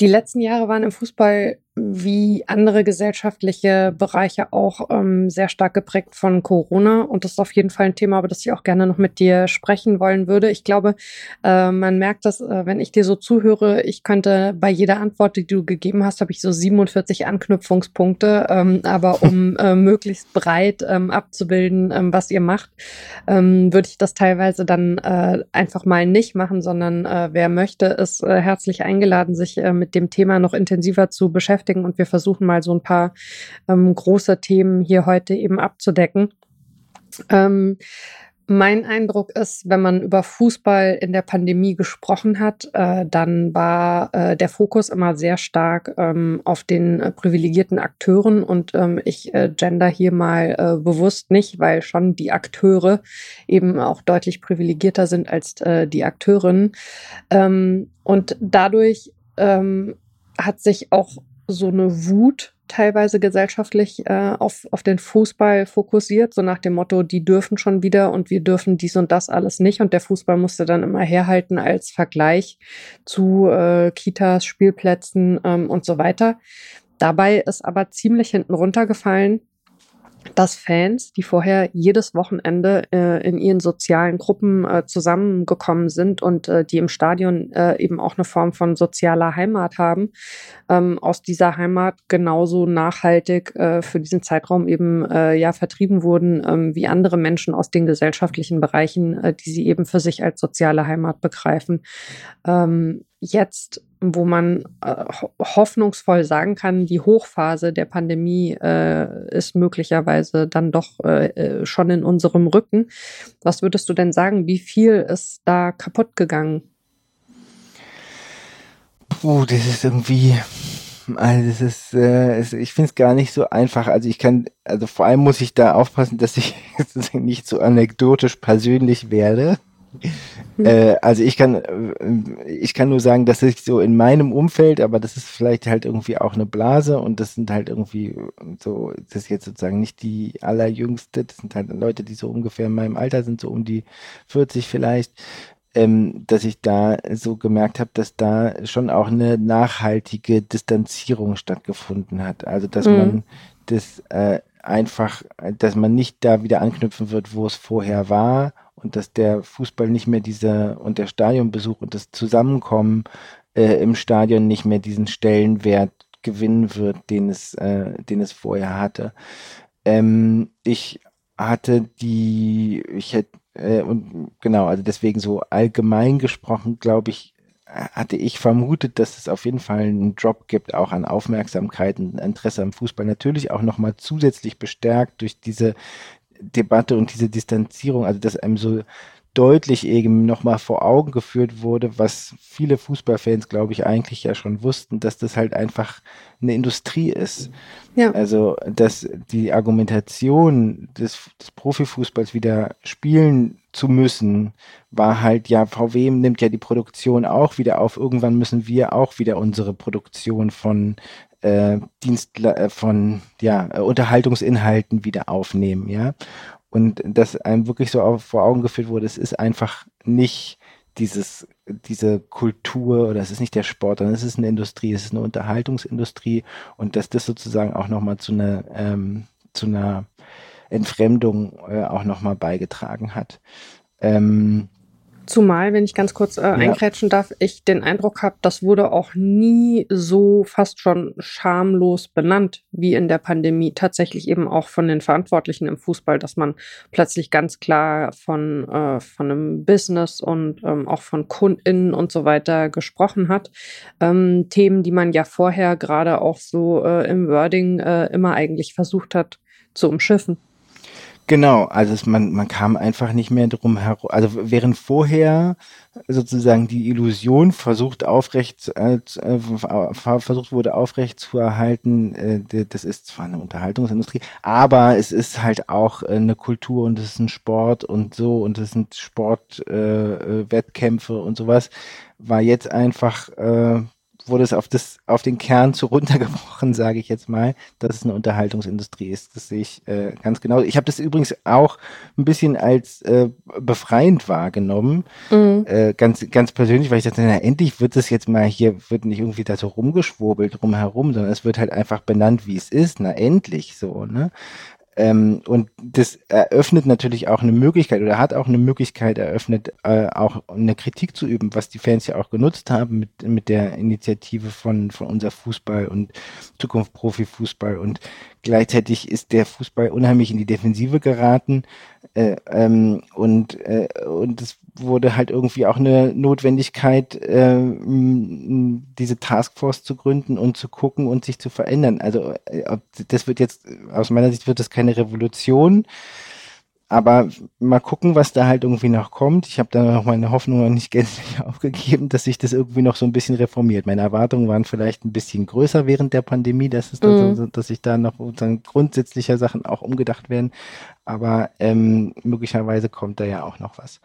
die letzten Jahre waren im Fußball wie andere gesellschaftliche Bereiche auch ähm, sehr stark geprägt von Corona. Und das ist auf jeden Fall ein Thema, über das ich auch gerne noch mit dir sprechen wollen würde. Ich glaube, äh, man merkt das, äh, wenn ich dir so zuhöre, ich könnte bei jeder Antwort, die du gegeben hast, habe ich so 47 Anknüpfungspunkte. Ähm, aber um äh, möglichst breit ähm, abzubilden, ähm, was ihr macht, ähm, würde ich das teilweise dann äh, einfach mal nicht machen, sondern äh, wer möchte, ist äh, herzlich eingeladen, sich äh, mit dem Thema noch intensiver zu beschäftigen beschäftigen und wir versuchen mal so ein paar ähm, große Themen hier heute eben abzudecken. Ähm, mein Eindruck ist, wenn man über Fußball in der Pandemie gesprochen hat, äh, dann war äh, der Fokus immer sehr stark ähm, auf den äh, privilegierten Akteuren und ähm, ich äh, gender hier mal äh, bewusst nicht, weil schon die Akteure eben auch deutlich privilegierter sind als äh, die Akteurinnen. Ähm, und dadurch ähm, hat sich auch so eine Wut teilweise gesellschaftlich äh, auf, auf den Fußball fokussiert, so nach dem Motto, die dürfen schon wieder und wir dürfen dies und das alles nicht. Und der Fußball musste dann immer herhalten als Vergleich zu äh, Kitas, Spielplätzen ähm, und so weiter. Dabei ist aber ziemlich hinten runtergefallen, dass Fans, die vorher jedes Wochenende äh, in ihren sozialen Gruppen äh, zusammengekommen sind und äh, die im Stadion äh, eben auch eine Form von sozialer Heimat haben, ähm, aus dieser Heimat genauso nachhaltig äh, für diesen Zeitraum eben äh, ja vertrieben wurden ähm, wie andere Menschen aus den gesellschaftlichen Bereichen, die sie eben für sich als soziale Heimat begreifen. Ähm, jetzt, wo man äh, hoffnungsvoll sagen kann, die Hochphase der Pandemie äh, ist möglicherweise dann doch äh, äh, schon in unserem Rücken. Was würdest du denn sagen, wie viel ist da kaputt gegangen? Puh, das ist irgendwie, also das ist, äh, ich finde es gar nicht so einfach. Also ich kann, also vor allem muss ich da aufpassen, dass ich nicht so anekdotisch persönlich werde. Äh, also ich kann, äh, ich kann nur sagen, dass ich so in meinem Umfeld, aber das ist vielleicht halt irgendwie auch eine Blase und das sind halt irgendwie so, das ist jetzt sozusagen nicht die allerjüngste, das sind halt Leute, die so ungefähr in meinem Alter sind, so um die 40 vielleicht, ähm, dass ich da so gemerkt habe, dass da schon auch eine nachhaltige Distanzierung stattgefunden hat. Also dass mhm. man das äh, einfach, dass man nicht da wieder anknüpfen wird, wo es vorher war und dass der Fußball nicht mehr diese und der Stadionbesuch und das Zusammenkommen äh, im Stadion nicht mehr diesen Stellenwert gewinnen wird, den es, äh, den es vorher hatte. Ähm, ich hatte die, ich hätte, äh, und genau, also deswegen so allgemein gesprochen, glaube ich, hatte ich vermutet, dass es auf jeden Fall einen Drop gibt, auch an Aufmerksamkeit und Interesse am Fußball. Natürlich auch nochmal zusätzlich bestärkt durch diese Debatte und diese Distanzierung, also dass einem so deutlich eben nochmal vor Augen geführt wurde, was viele Fußballfans, glaube ich, eigentlich ja schon wussten, dass das halt einfach eine Industrie ist. Ja. Also, dass die Argumentation des, des Profifußballs wieder spielen zu müssen, war halt ja, VW nimmt ja die Produktion auch wieder auf. Irgendwann müssen wir auch wieder unsere Produktion von äh, Dienstler äh, von ja, äh, Unterhaltungsinhalten wieder aufnehmen, ja. Und dass einem wirklich so auf, vor Augen geführt wurde, es ist einfach nicht dieses, diese Kultur oder es ist nicht der Sport, sondern es ist eine Industrie, es ist eine Unterhaltungsindustrie und dass das sozusagen auch nochmal zu einer, ähm, zu einer Entfremdung äh, auch nochmal beigetragen hat. Ähm, Zumal, wenn ich ganz kurz äh, ja. einkrätschen darf, ich den Eindruck habe, das wurde auch nie so fast schon schamlos benannt wie in der Pandemie. Tatsächlich eben auch von den Verantwortlichen im Fußball, dass man plötzlich ganz klar von, äh, von einem Business und ähm, auch von KundInnen und so weiter gesprochen hat. Ähm, Themen, die man ja vorher gerade auch so äh, im Wording äh, immer eigentlich versucht hat zu umschiffen. Genau, also es, man, man kam einfach nicht mehr drum herum. Also während vorher sozusagen die Illusion versucht aufrecht, äh, äh versucht wurde aufrecht zu erhalten, äh, das ist zwar eine Unterhaltungsindustrie, aber es ist halt auch äh, eine Kultur und es ist ein Sport und so und es sind Sportwettkämpfe äh, äh, und sowas, war jetzt einfach äh, wurde es auf das, auf den Kern zu runtergebrochen, sage ich jetzt mal, dass es eine Unterhaltungsindustrie ist. Das sehe ich äh, ganz genau. Ich habe das übrigens auch ein bisschen als äh, befreiend wahrgenommen, mhm. äh, ganz, ganz persönlich, weil ich dachte, na, endlich wird es jetzt mal hier, wird nicht irgendwie da so rumgeschwurbelt drumherum, sondern es wird halt einfach benannt, wie es ist. Na, endlich so, ne? Ähm, und das eröffnet natürlich auch eine Möglichkeit oder hat auch eine Möglichkeit eröffnet, äh, auch eine Kritik zu üben, was die Fans ja auch genutzt haben mit, mit der Initiative von, von unser Fußball und Zukunft Profifußball. Und gleichzeitig ist der Fußball unheimlich in die Defensive geraten. Äh, ähm, und, äh, und es wurde halt irgendwie auch eine Notwendigkeit, äh, diese Taskforce zu gründen und zu gucken und sich zu verändern. Also äh, das wird jetzt, aus meiner Sicht wird das keine Revolution, aber mal gucken, was da halt irgendwie noch kommt. Ich habe da noch meine Hoffnung noch nicht gänzlich aufgegeben, dass sich das irgendwie noch so ein bisschen reformiert. Meine Erwartungen waren vielleicht ein bisschen größer während der Pandemie, dass es mhm. so, dass sich da noch dann grundsätzlicher Sachen auch umgedacht werden. Aber ähm, möglicherweise kommt da ja auch noch was.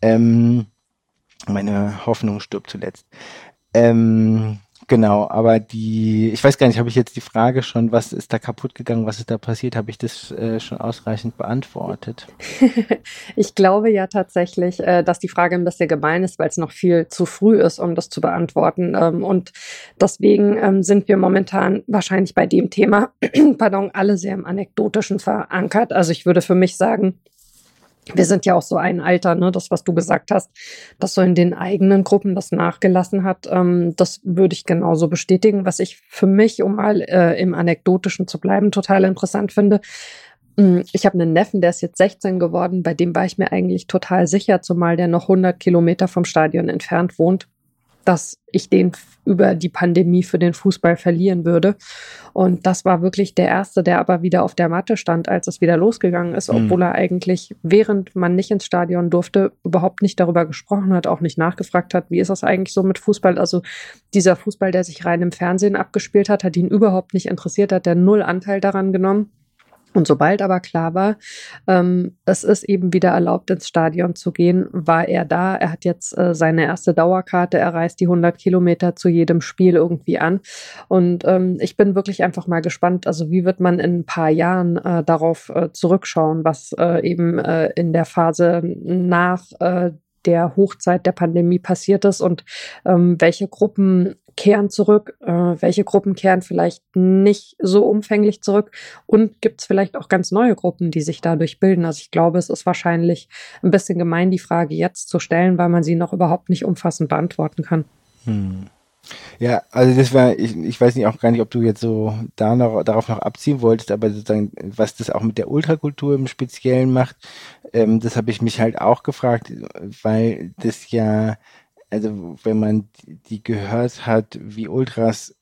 Ähm, meine Hoffnung stirbt zuletzt. Ähm, Genau, aber die, ich weiß gar nicht, habe ich jetzt die Frage schon, was ist da kaputt gegangen, was ist da passiert, habe ich das äh, schon ausreichend beantwortet? ich glaube ja tatsächlich, äh, dass die Frage ein bisschen gemein ist, weil es noch viel zu früh ist, um das zu beantworten. Ähm, und deswegen ähm, sind wir momentan wahrscheinlich bei dem Thema, pardon, alle sehr im Anekdotischen verankert. Also ich würde für mich sagen, wir sind ja auch so ein Alter, ne, das, was du gesagt hast, dass so in den eigenen Gruppen das nachgelassen hat, ähm, das würde ich genauso bestätigen. Was ich für mich, um mal äh, im Anekdotischen zu bleiben, total interessant finde, hm, ich habe einen Neffen, der ist jetzt 16 geworden, bei dem war ich mir eigentlich total sicher, zumal der noch 100 Kilometer vom Stadion entfernt wohnt dass ich den über die Pandemie für den Fußball verlieren würde. Und das war wirklich der erste, der aber wieder auf der Matte stand, als es wieder losgegangen ist, mhm. obwohl er eigentlich, während man nicht ins Stadion durfte, überhaupt nicht darüber gesprochen hat, auch nicht nachgefragt hat, wie ist das eigentlich so mit Fußball? Also dieser Fußball, der sich rein im Fernsehen abgespielt hat, hat ihn überhaupt nicht interessiert, hat der null Anteil daran genommen. Und sobald aber klar war, ähm, es ist eben wieder erlaubt, ins Stadion zu gehen, war er da. Er hat jetzt äh, seine erste Dauerkarte. Er reist die 100 Kilometer zu jedem Spiel irgendwie an. Und ähm, ich bin wirklich einfach mal gespannt. Also wie wird man in ein paar Jahren äh, darauf äh, zurückschauen, was äh, eben äh, in der Phase nach äh, der Hochzeit der Pandemie passiert ist und ähm, welche Gruppen kehren zurück, äh, welche Gruppen kehren vielleicht nicht so umfänglich zurück und gibt es vielleicht auch ganz neue Gruppen, die sich dadurch bilden. Also ich glaube, es ist wahrscheinlich ein bisschen gemein, die Frage jetzt zu stellen, weil man sie noch überhaupt nicht umfassend beantworten kann. Hm. Ja, also das war, ich, ich weiß nicht auch gar nicht, ob du jetzt so da noch, darauf noch abziehen wolltest, aber sozusagen, was das auch mit der Ultrakultur im Speziellen macht, ähm, das habe ich mich halt auch gefragt, weil das ja, also wenn man die gehört hat, wie Ultras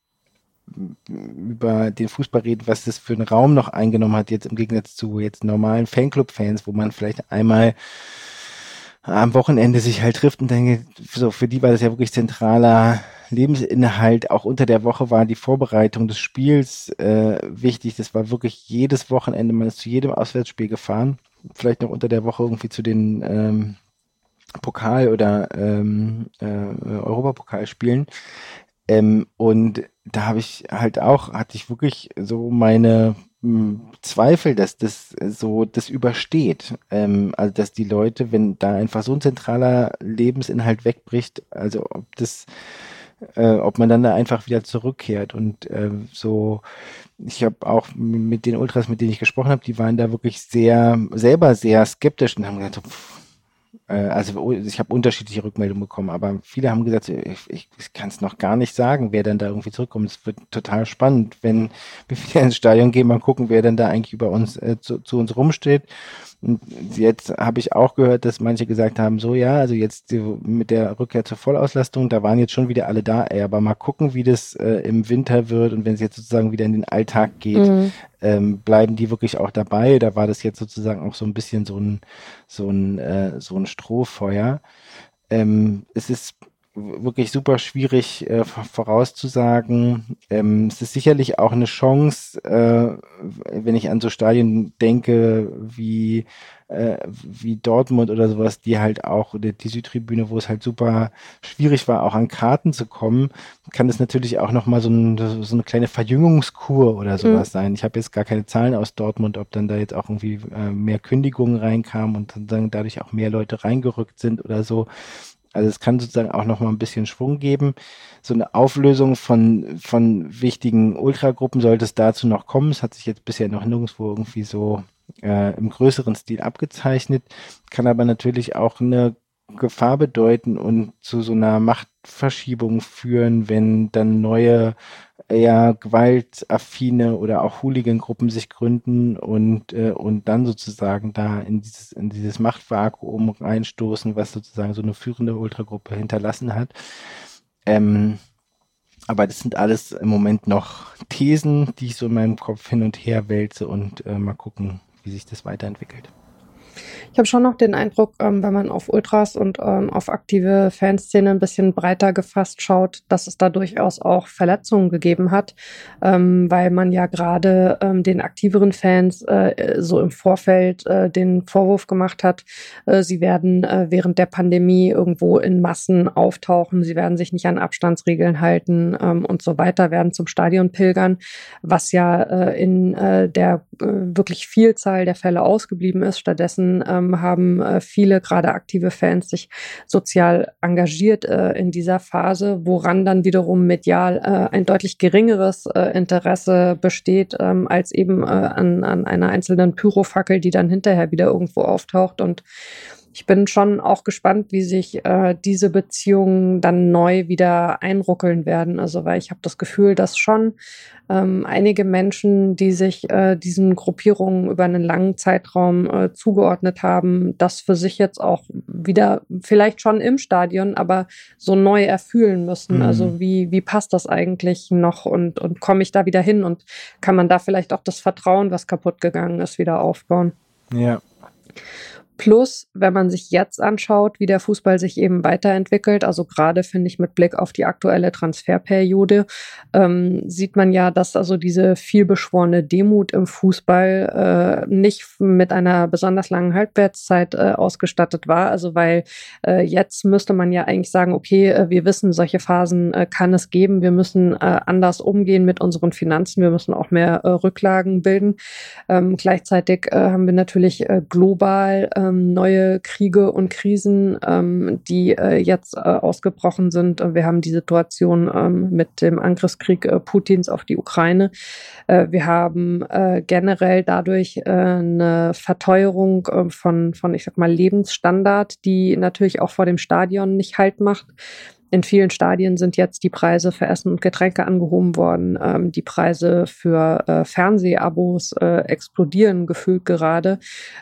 über den Fußball reden, was das für einen Raum noch eingenommen hat, jetzt im Gegensatz zu jetzt normalen Fanclub-Fans, wo man vielleicht einmal am Wochenende sich halt trifft und denke, so für die war das ja wirklich zentraler Lebensinhalt. Auch unter der Woche war die Vorbereitung des Spiels äh, wichtig. Das war wirklich jedes Wochenende, man ist zu jedem Auswärtsspiel gefahren. Vielleicht noch unter der Woche irgendwie zu den ähm, Pokal- oder ähm, äh, Europapokalspielen. Ähm, und da habe ich halt auch, hatte ich wirklich so meine Zweifel, dass das so das übersteht. Ähm, also dass die Leute, wenn da einfach so ein zentraler Lebensinhalt wegbricht, also ob das, äh, ob man dann da einfach wieder zurückkehrt und äh, so. Ich habe auch mit den Ultras, mit denen ich gesprochen habe, die waren da wirklich sehr, selber sehr skeptisch und haben gesagt, pff, äh, also ich habe unterschiedliche Rückmeldungen bekommen, aber viele haben gesagt, ich, ich, ich kann es noch gar nicht sagen, wer dann da irgendwie zurückkommt. Es wird total spannend, wenn wir wieder ins Stadion gehen, mal gucken, wer denn da eigentlich über uns äh, zu, zu uns rumsteht. Und jetzt habe ich auch gehört, dass manche gesagt haben, so ja, also jetzt mit der Rückkehr zur Vollauslastung, da waren jetzt schon wieder alle da, ey, aber mal gucken, wie das äh, im Winter wird und wenn es jetzt sozusagen wieder in den Alltag geht, mhm. ähm, bleiben die wirklich auch dabei? Da war das jetzt sozusagen auch so ein bisschen so ein, so ein, äh, so ein Strohfeuer. Ähm, es ist wirklich super schwierig äh, vorauszusagen. Ähm, es ist sicherlich auch eine Chance, äh, wenn ich an so Stadien denke wie äh, wie Dortmund oder sowas, die halt auch, die, die Südtribüne, wo es halt super schwierig war, auch an Karten zu kommen, kann es natürlich auch nochmal so, ein, so eine kleine Verjüngungskur oder sowas mhm. sein. Ich habe jetzt gar keine Zahlen aus Dortmund, ob dann da jetzt auch irgendwie äh, mehr Kündigungen reinkamen und dann dadurch auch mehr Leute reingerückt sind oder so. Also es kann sozusagen auch noch mal ein bisschen Schwung geben. So eine Auflösung von, von wichtigen Ultragruppen sollte es dazu noch kommen. Es hat sich jetzt bisher noch nirgendwo irgendwie so äh, im größeren Stil abgezeichnet, kann aber natürlich auch eine Gefahr bedeuten und zu so einer Machtverschiebung führen, wenn dann neue eher gewaltaffine oder auch Hooligan-Gruppen sich gründen und, äh, und dann sozusagen da in dieses, in dieses Machtvakuum reinstoßen, was sozusagen so eine führende Ultragruppe hinterlassen hat. Ähm, aber das sind alles im Moment noch Thesen, die ich so in meinem Kopf hin und her wälze und äh, mal gucken, wie sich das weiterentwickelt. Ich habe schon noch den Eindruck, ähm, wenn man auf Ultras und ähm, auf aktive Fanszene ein bisschen breiter gefasst schaut, dass es da durchaus auch Verletzungen gegeben hat, ähm, weil man ja gerade ähm, den aktiveren Fans äh, so im Vorfeld äh, den Vorwurf gemacht hat, äh, sie werden äh, während der Pandemie irgendwo in Massen auftauchen, sie werden sich nicht an Abstandsregeln halten ähm, und so weiter, werden zum Stadion pilgern, was ja äh, in äh, der wirklich Vielzahl der Fälle ausgeblieben ist. Stattdessen ähm, ähm, haben äh, viele, gerade aktive Fans, sich sozial engagiert äh, in dieser Phase, woran dann wiederum medial äh, ein deutlich geringeres äh, Interesse besteht, ähm, als eben äh, an, an einer einzelnen Pyrofackel, die dann hinterher wieder irgendwo auftaucht. Und ich bin schon auch gespannt, wie sich äh, diese Beziehungen dann neu wieder einruckeln werden. Also, weil ich habe das Gefühl, dass schon ähm, einige Menschen, die sich äh, diesen Gruppierungen über einen langen Zeitraum äh, zugeordnet haben, das für sich jetzt auch wieder vielleicht schon im Stadion, aber so neu erfühlen müssen. Mhm. Also wie, wie passt das eigentlich noch und, und komme ich da wieder hin und kann man da vielleicht auch das Vertrauen, was kaputt gegangen ist, wieder aufbauen? Ja. Plus, wenn man sich jetzt anschaut, wie der Fußball sich eben weiterentwickelt, also gerade finde ich mit Blick auf die aktuelle Transferperiode, ähm, sieht man ja, dass also diese vielbeschworene Demut im Fußball äh, nicht mit einer besonders langen Halbwertszeit äh, ausgestattet war. Also weil äh, jetzt müsste man ja eigentlich sagen, okay, äh, wir wissen, solche Phasen äh, kann es geben. Wir müssen äh, anders umgehen mit unseren Finanzen. Wir müssen auch mehr Rücklagen bilden. Ähm, gleichzeitig haben wir natürlich global ähm, neue Kriege und Krisen, ähm, die äh, jetzt äh, ausgebrochen sind. Wir haben die Situation ähm, mit dem Angriffskrieg äh, Putins auf die Ukraine. Äh, wir haben äh, generell dadurch äh, eine Verteuerung von, von, ich sag mal, Lebensstandard, die natürlich auch vor dem Stadion nicht halt macht. In vielen Stadien sind jetzt die Preise für Essen und Getränke angehoben worden. Ähm, die Preise für äh, Fernsehabos äh, explodieren gefühlt gerade.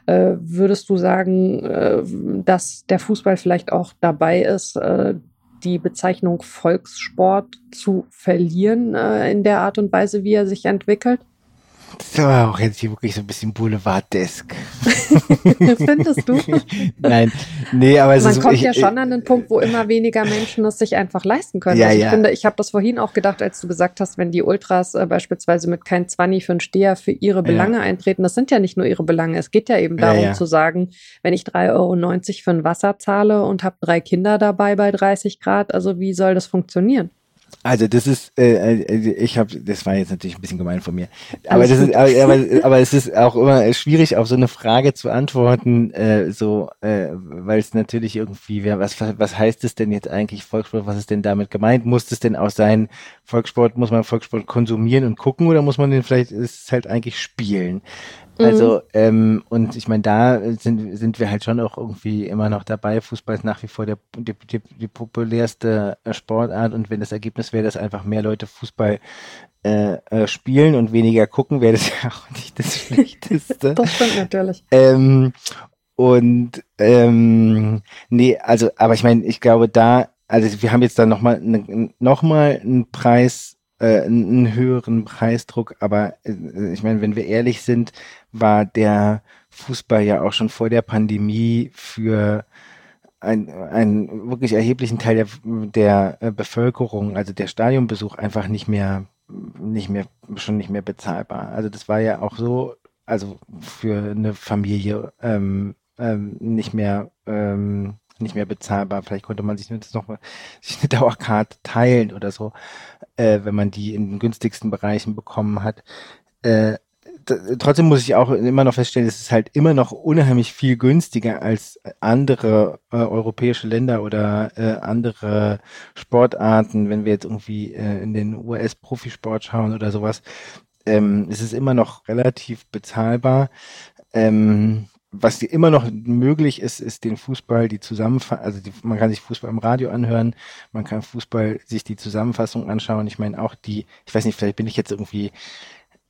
Äh, würdest du sagen, äh, dass der Fußball vielleicht auch dabei ist, äh, die Bezeichnung Volkssport zu verlieren äh, in der Art und Weise, wie er sich entwickelt? Das war auch jetzt hier wirklich so ein bisschen Boulevard-desk. Findest du? Nein, nee, aber es Man ist... Man kommt ich, ja schon an den Punkt, wo immer weniger Menschen es sich einfach leisten können. Ja, also ich ja. finde, ich habe das vorhin auch gedacht, als du gesagt hast, wenn die Ultras äh, beispielsweise mit kein Zwanni für einen Steher für ihre Belange ja. eintreten, das sind ja nicht nur ihre Belange. Es geht ja eben darum zu sagen, wenn ich 3,90 Euro für ein Wasser zahle und habe drei Kinder dabei bei 30 Grad, also wie soll das funktionieren? Also das ist, äh, äh ich habe, das war jetzt natürlich ein bisschen gemein von mir, aber das ist, aber, aber, es ist auch immer schwierig, auf so eine Frage zu antworten, äh, so, äh, weil es natürlich irgendwie, was, was heißt es denn jetzt eigentlich Volkssport? Was ist denn damit gemeint? Muss es denn auch sein, Volkssport muss man Volkssport konsumieren und gucken oder muss man den vielleicht ist halt eigentlich spielen? Also, mhm. ähm, und ich meine, da sind, sind wir halt schon auch irgendwie immer noch dabei. Fußball ist nach wie vor der, die, die, die populärste äh, Sportart und wenn das Ergebnis wäre, dass einfach mehr Leute Fußball äh, äh, spielen und weniger gucken, wäre das ja auch nicht das Schlechteste. das stimmt natürlich. Ähm, und ähm, nee, also, aber ich meine, ich glaube da, also wir haben jetzt da nochmal noch mal einen Preis äh, einen höheren Preisdruck. Aber äh, ich meine, wenn wir ehrlich sind, war der Fußball ja auch schon vor der Pandemie für ein, einen wirklich erheblichen Teil der, der äh, Bevölkerung, also der Stadionbesuch einfach nicht mehr, nicht mehr, schon nicht mehr bezahlbar. Also das war ja auch so, also für eine Familie ähm, ähm, nicht mehr ähm, nicht mehr bezahlbar. Vielleicht konnte man sich noch sich eine Dauerkarte teilen oder so, äh, wenn man die in den günstigsten Bereichen bekommen hat. Äh, trotzdem muss ich auch immer noch feststellen, es ist halt immer noch unheimlich viel günstiger als andere äh, europäische Länder oder äh, andere Sportarten, wenn wir jetzt irgendwie äh, in den US-Profisport schauen oder sowas. Ähm, es ist immer noch relativ bezahlbar. Ähm, was dir immer noch möglich ist, ist den Fußball, die Zusammenfassung, also die, man kann sich Fußball im Radio anhören, man kann Fußball sich die Zusammenfassung anschauen. Ich meine auch die, ich weiß nicht, vielleicht bin ich jetzt irgendwie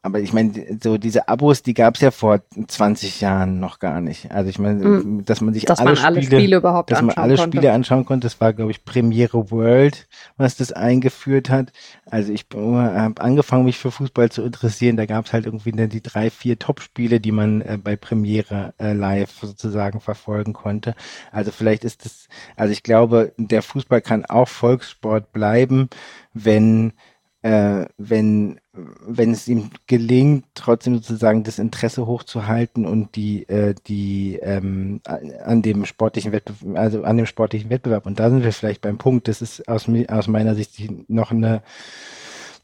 aber ich meine, so diese Abos, die gab es ja vor 20 Jahren noch gar nicht. Also ich meine, mm. dass man sich dass alle, man alle Spiele, Spiele, überhaupt dass man alle konnte. Spiele anschauen konnte, das war, glaube ich, Premiere World, was das eingeführt hat. Also ich habe angefangen, mich für Fußball zu interessieren. Da gab es halt irgendwie dann die drei, vier Top-Spiele, die man äh, bei Premiere äh, live sozusagen verfolgen konnte. Also vielleicht ist das, also ich glaube, der Fußball kann auch Volkssport bleiben, wenn äh, wenn, wenn es ihm gelingt, trotzdem sozusagen das Interesse hochzuhalten und die, äh, die ähm, an dem sportlichen Wettbewerb, also an dem sportlichen Wettbewerb. Und da sind wir vielleicht beim Punkt, das ist aus, aus meiner Sicht noch eine,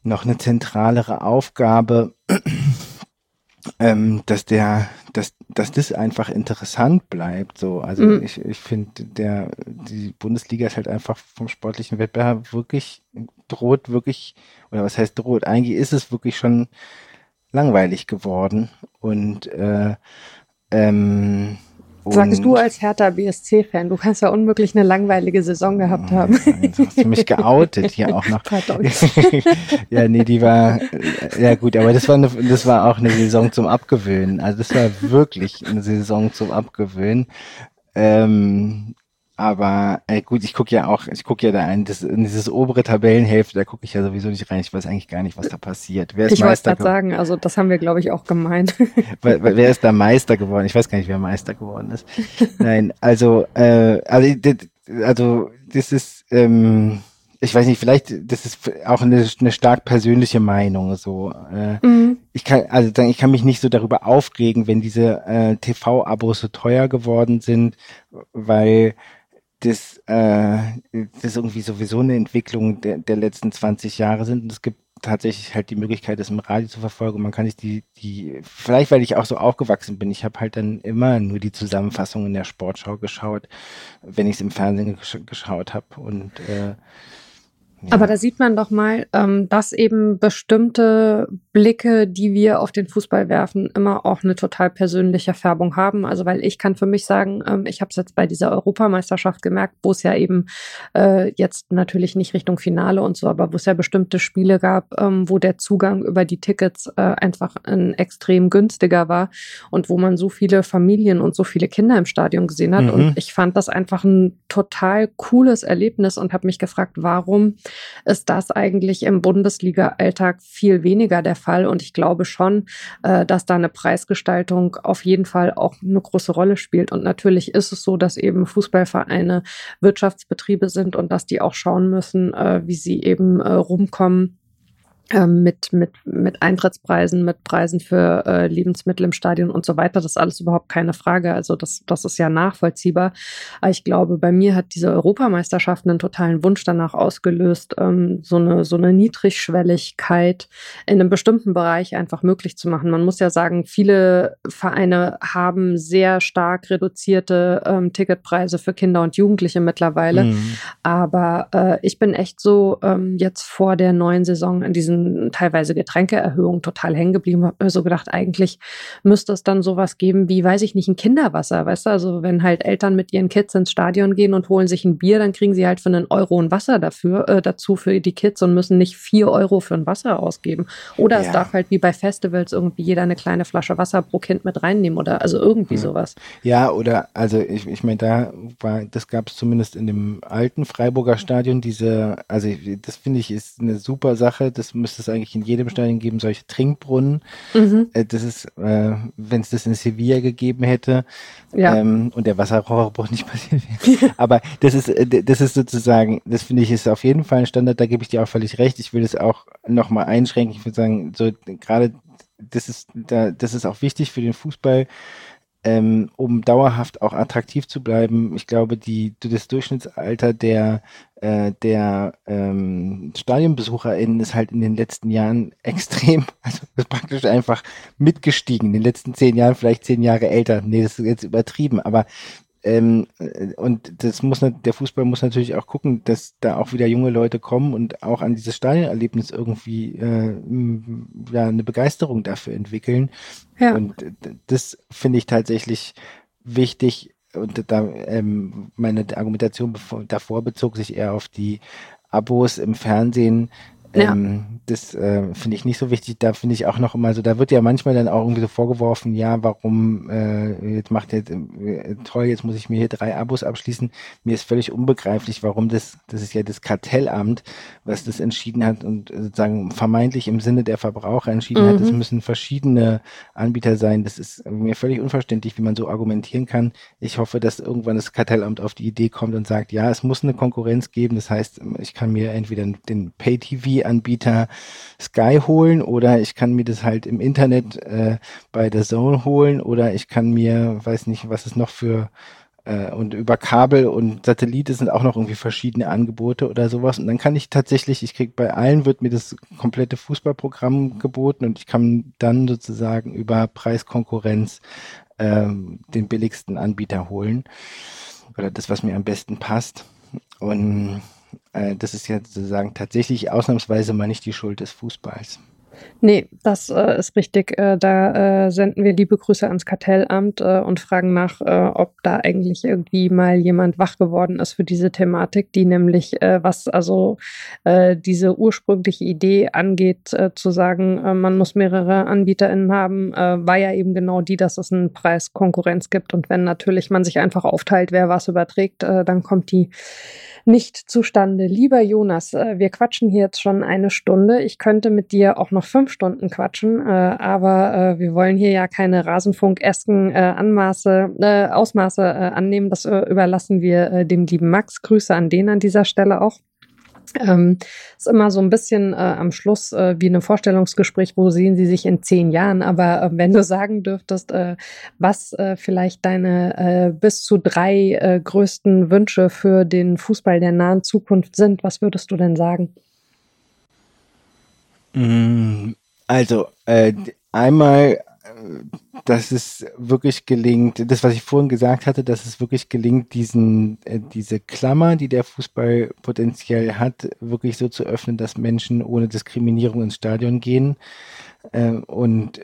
noch eine zentralere Aufgabe, ähm, dass der, dass, dass das einfach interessant bleibt. So, also mhm. ich, ich finde, der die Bundesliga ist halt einfach vom sportlichen Wettbewerb wirklich droht wirklich oder was heißt droht? Eigentlich ist es wirklich schon langweilig geworden und äh, ähm, Sagst du als Hertha BSC-Fan, du kannst ja unmöglich eine langweilige Saison gehabt haben. Jetzt hast du mich geoutet hier auch noch. ja, nee, die war, ja gut, aber das war, eine, das war auch eine Saison zum Abgewöhnen. Also das war wirklich eine Saison zum Abgewöhnen. Ähm, aber ey, gut, ich gucke ja auch, ich gucke ja da ein, das, in dieses obere Tabellenhälfte, da gucke ich ja sowieso nicht rein. Ich weiß eigentlich gar nicht, was da passiert. Wer ist ich Meister wollte gerade sagen, also das haben wir, glaube ich, auch gemeint. wer, wer ist da Meister geworden? Ich weiß gar nicht, wer Meister geworden ist. Nein, also, äh, also, also das ist, ähm, ich weiß nicht, vielleicht, das ist auch eine, eine stark persönliche Meinung. So, äh, mhm. ich kann, also ich kann mich nicht so darüber aufregen, wenn diese äh, TV-Abos so teuer geworden sind, weil das, äh, das irgendwie sowieso eine Entwicklung der, der letzten 20 Jahre sind. Und es gibt tatsächlich halt die Möglichkeit, das im Radio zu verfolgen. Man kann sich die, die, vielleicht weil ich auch so aufgewachsen bin, ich habe halt dann immer nur die Zusammenfassung in der Sportschau geschaut, wenn ich es im Fernsehen gesch geschaut habe. Und äh, aber da sieht man doch mal, ähm, dass eben bestimmte Blicke, die wir auf den Fußball werfen, immer auch eine total persönliche Färbung haben. Also weil ich kann für mich sagen, ähm, ich habe es jetzt bei dieser Europameisterschaft gemerkt, wo es ja eben äh, jetzt natürlich nicht Richtung Finale und so, aber wo es ja bestimmte Spiele gab, ähm, wo der Zugang über die Tickets äh, einfach ein extrem günstiger war und wo man so viele Familien und so viele Kinder im Stadion gesehen hat. Mhm. Und ich fand das einfach ein total cooles Erlebnis und habe mich gefragt, warum ist das eigentlich im Bundesliga-Alltag viel weniger der Fall. Und ich glaube schon, äh, dass da eine Preisgestaltung auf jeden Fall auch eine große Rolle spielt. Und natürlich ist es so, dass eben Fußballvereine Wirtschaftsbetriebe sind und dass die auch schauen müssen, äh, wie sie eben äh, rumkommen mit, mit, mit Eintrittspreisen, mit Preisen für äh, Lebensmittel im Stadion und so weiter. Das ist alles überhaupt keine Frage. Also das, das ist ja nachvollziehbar. Aber ich glaube, bei mir hat diese Europameisterschaft einen totalen Wunsch danach ausgelöst, ähm, so, eine, so eine Niedrigschwelligkeit in einem bestimmten Bereich einfach möglich zu machen. Man muss ja sagen, viele Vereine haben sehr stark reduzierte ähm, Ticketpreise für Kinder und Jugendliche mittlerweile. Mhm. Aber äh, ich bin echt so ähm, jetzt vor der neuen Saison in diesen teilweise Getränkeerhöhungen total hängen geblieben. Habe mir so gedacht, eigentlich müsste es dann sowas geben wie, weiß ich nicht, ein Kinderwasser, weißt du? Also wenn halt Eltern mit ihren Kids ins Stadion gehen und holen sich ein Bier, dann kriegen sie halt für einen Euro ein Wasser dafür, äh, dazu für die Kids und müssen nicht vier Euro für ein Wasser ausgeben. Oder ja. es darf halt wie bei Festivals irgendwie jeder eine kleine Flasche Wasser pro Kind mit reinnehmen oder also irgendwie hm. sowas. Ja, oder also ich, ich meine, da war, das gab es zumindest in dem alten Freiburger Stadion, diese, also das finde ich ist eine super Sache, das müsste es eigentlich in jedem Stadion geben, solche Trinkbrunnen. Mhm. Äh, das ist, äh, wenn es das in Sevilla gegeben hätte ja. ähm, und der Wasserrohrbruch nicht passiert wäre. Aber das ist, äh, das ist sozusagen, das finde ich ist auf jeden Fall ein Standard, da gebe ich dir auch völlig recht. Ich will das auch nochmal einschränken. Ich würde sagen, so gerade das ist, da, das ist auch wichtig für den Fußball, ähm, um dauerhaft auch attraktiv zu bleiben. Ich glaube, die, das Durchschnittsalter der, äh, der ähm, StadionbesucherInnen ist halt in den letzten Jahren extrem, also ist praktisch einfach mitgestiegen. In den letzten zehn Jahren vielleicht zehn Jahre älter. Nee, das ist jetzt übertrieben, aber ähm, äh, und das muss der Fußball muss natürlich auch gucken, dass da auch wieder junge Leute kommen und auch an dieses Stadionerlebnis irgendwie äh, ja eine Begeisterung dafür entwickeln. Ja. Und das finde ich tatsächlich wichtig. Und da ähm, meine Argumentation davor bezog sich eher auf die Abos im Fernsehen, ja. Ähm, das äh, finde ich nicht so wichtig. Da finde ich auch noch immer so, da wird ja manchmal dann auch irgendwie so vorgeworfen, ja, warum äh, jetzt macht jetzt äh, toll, jetzt muss ich mir hier drei Abos abschließen. Mir ist völlig unbegreiflich, warum das, das ist ja das Kartellamt, was das entschieden hat und sozusagen vermeintlich im Sinne der Verbraucher entschieden mhm. hat, es müssen verschiedene Anbieter sein. Das ist mir völlig unverständlich, wie man so argumentieren kann. Ich hoffe, dass irgendwann das Kartellamt auf die Idee kommt und sagt, ja, es muss eine Konkurrenz geben. Das heißt, ich kann mir entweder den Pay-TV Anbieter Sky holen oder ich kann mir das halt im Internet äh, bei der Zone holen oder ich kann mir, weiß nicht, was es noch für äh, und über Kabel und Satellite sind auch noch irgendwie verschiedene Angebote oder sowas. Und dann kann ich tatsächlich, ich krieg bei allen wird mir das komplette Fußballprogramm geboten und ich kann dann sozusagen über Preiskonkurrenz ähm, den billigsten Anbieter holen oder das, was mir am besten passt. Und äh, das ist ja sozusagen tatsächlich ausnahmsweise mal nicht die Schuld des Fußballs. Nee, das äh, ist richtig. Äh, da äh, senden wir liebe Grüße ans Kartellamt äh, und fragen nach, äh, ob da eigentlich irgendwie mal jemand wach geworden ist für diese Thematik, die nämlich, äh, was also diese ursprüngliche Idee angeht, zu sagen, man muss mehrere AnbieterInnen haben, war ja eben genau die, dass es einen Preiskonkurrenz gibt. Und wenn natürlich man sich einfach aufteilt, wer was überträgt, dann kommt die nicht zustande. Lieber Jonas, wir quatschen hier jetzt schon eine Stunde. Ich könnte mit dir auch noch fünf Stunden quatschen, äh, aber äh, wir wollen hier ja keine Rasenfunk-esken äh, Anmaße, äh, Ausmaße äh, annehmen. Das äh, überlassen wir äh, dem lieben Max. Grüße an den an dieser Stelle auch. Ähm, ist immer so ein bisschen äh, am Schluss äh, wie ein Vorstellungsgespräch, wo sehen Sie sich in zehn Jahren. Aber äh, wenn du sagen dürftest, äh, was äh, vielleicht deine äh, bis zu drei größten Wünsche für den Fußball der nahen Zukunft sind, was würdest du denn sagen? Mm, also, einmal, dass es wirklich gelingt, das, was ich vorhin gesagt hatte, dass es wirklich gelingt, diesen, äh, diese Klammer, die der Fußball potenziell hat, wirklich so zu öffnen, dass Menschen ohne Diskriminierung ins Stadion gehen. Äh, und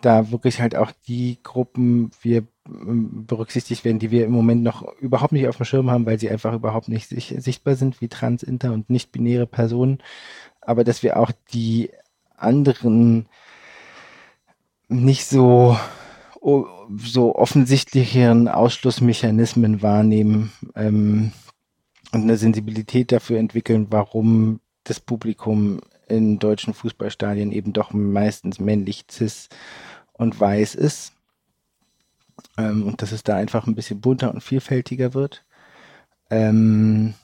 da wirklich halt auch die Gruppen wir berücksichtigt werden, die wir im Moment noch überhaupt nicht auf dem Schirm haben, weil sie einfach überhaupt nicht sichtbar sind, wie trans, inter und nicht-binäre Personen aber dass wir auch die anderen nicht so so offensichtlicheren Ausschlussmechanismen wahrnehmen ähm, und eine Sensibilität dafür entwickeln, warum das Publikum in deutschen Fußballstadien eben doch meistens männlich, cis und weiß ist. Ähm, und dass es da einfach ein bisschen bunter und vielfältiger wird. Ähm,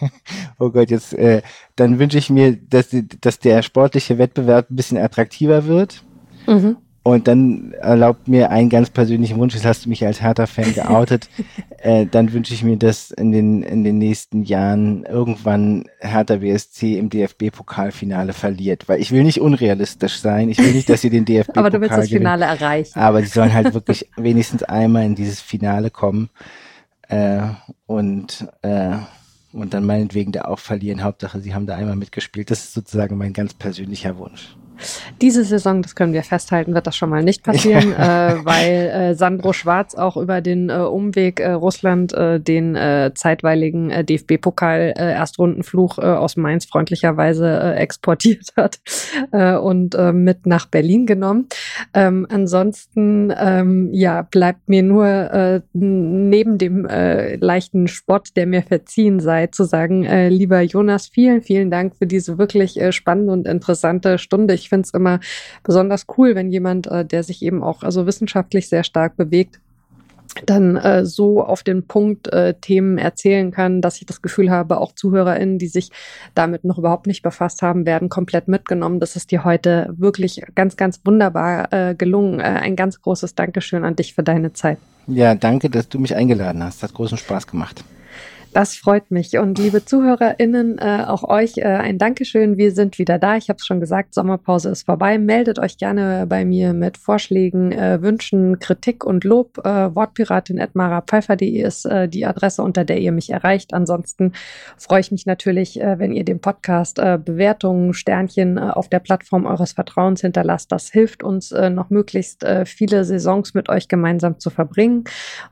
oh Gott, jetzt, äh, dann wünsche ich mir, dass, dass der sportliche Wettbewerb ein bisschen attraktiver wird. Mhm. Und dann erlaubt mir einen ganz persönlichen Wunsch, das hast du mich als Hertha-Fan geoutet, äh, dann wünsche ich mir, dass in den, in den nächsten Jahren irgendwann Hertha WSC im DFB-Pokalfinale verliert. Weil ich will nicht unrealistisch sein, ich will nicht, dass sie den DFB-Pokal Aber du willst das Finale gewinnen. erreichen. Aber sie sollen halt wirklich wenigstens einmal in dieses Finale kommen. Äh, und äh, und dann meinetwegen da auch verlieren. Hauptsache, sie haben da einmal mitgespielt. Das ist sozusagen mein ganz persönlicher Wunsch. Diese Saison, das können wir festhalten, wird das schon mal nicht passieren, äh, weil äh, Sandro Schwarz auch über den äh, Umweg äh, Russland äh, den äh, zeitweiligen DFB-Pokal Erstrundenfluch aus Mainz freundlicherweise exportiert hat und mit nach Berlin genommen. Ähm, ansonsten ähm, ja bleibt mir nur neben dem leichten Spott, der mir verziehen sei, zu sagen, lieber Jonas, vielen, vielen Dank für diese wirklich spannende und interessante Stunde. Ich finde es immer besonders cool, wenn jemand, äh, der sich eben auch also wissenschaftlich sehr stark bewegt, dann äh, so auf den Punkt äh, Themen erzählen kann, dass ich das Gefühl habe, auch ZuhörerInnen, die sich damit noch überhaupt nicht befasst haben, werden komplett mitgenommen. Das ist dir heute wirklich ganz, ganz wunderbar äh, gelungen. Äh, ein ganz großes Dankeschön an dich für deine Zeit. Ja, danke, dass du mich eingeladen hast. Hat großen Spaß gemacht. Das freut mich. Und liebe ZuhörerInnen, äh, auch euch äh, ein Dankeschön. Wir sind wieder da. Ich habe es schon gesagt, Sommerpause ist vorbei. Meldet euch gerne bei mir mit Vorschlägen, äh, Wünschen, Kritik und Lob. Äh, Wortpiratin.marapfeifer.de ist äh, die Adresse, unter der ihr mich erreicht. Ansonsten freue ich mich natürlich, äh, wenn ihr dem Podcast äh, Bewertungen, Sternchen äh, auf der Plattform eures Vertrauens hinterlasst. Das hilft uns, äh, noch möglichst äh, viele Saisons mit euch gemeinsam zu verbringen.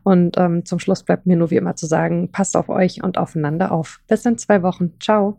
Und ähm, zum Schluss bleibt mir nur wie immer zu sagen, passt auf euch euch und aufeinander auf. Bis in zwei Wochen. Ciao.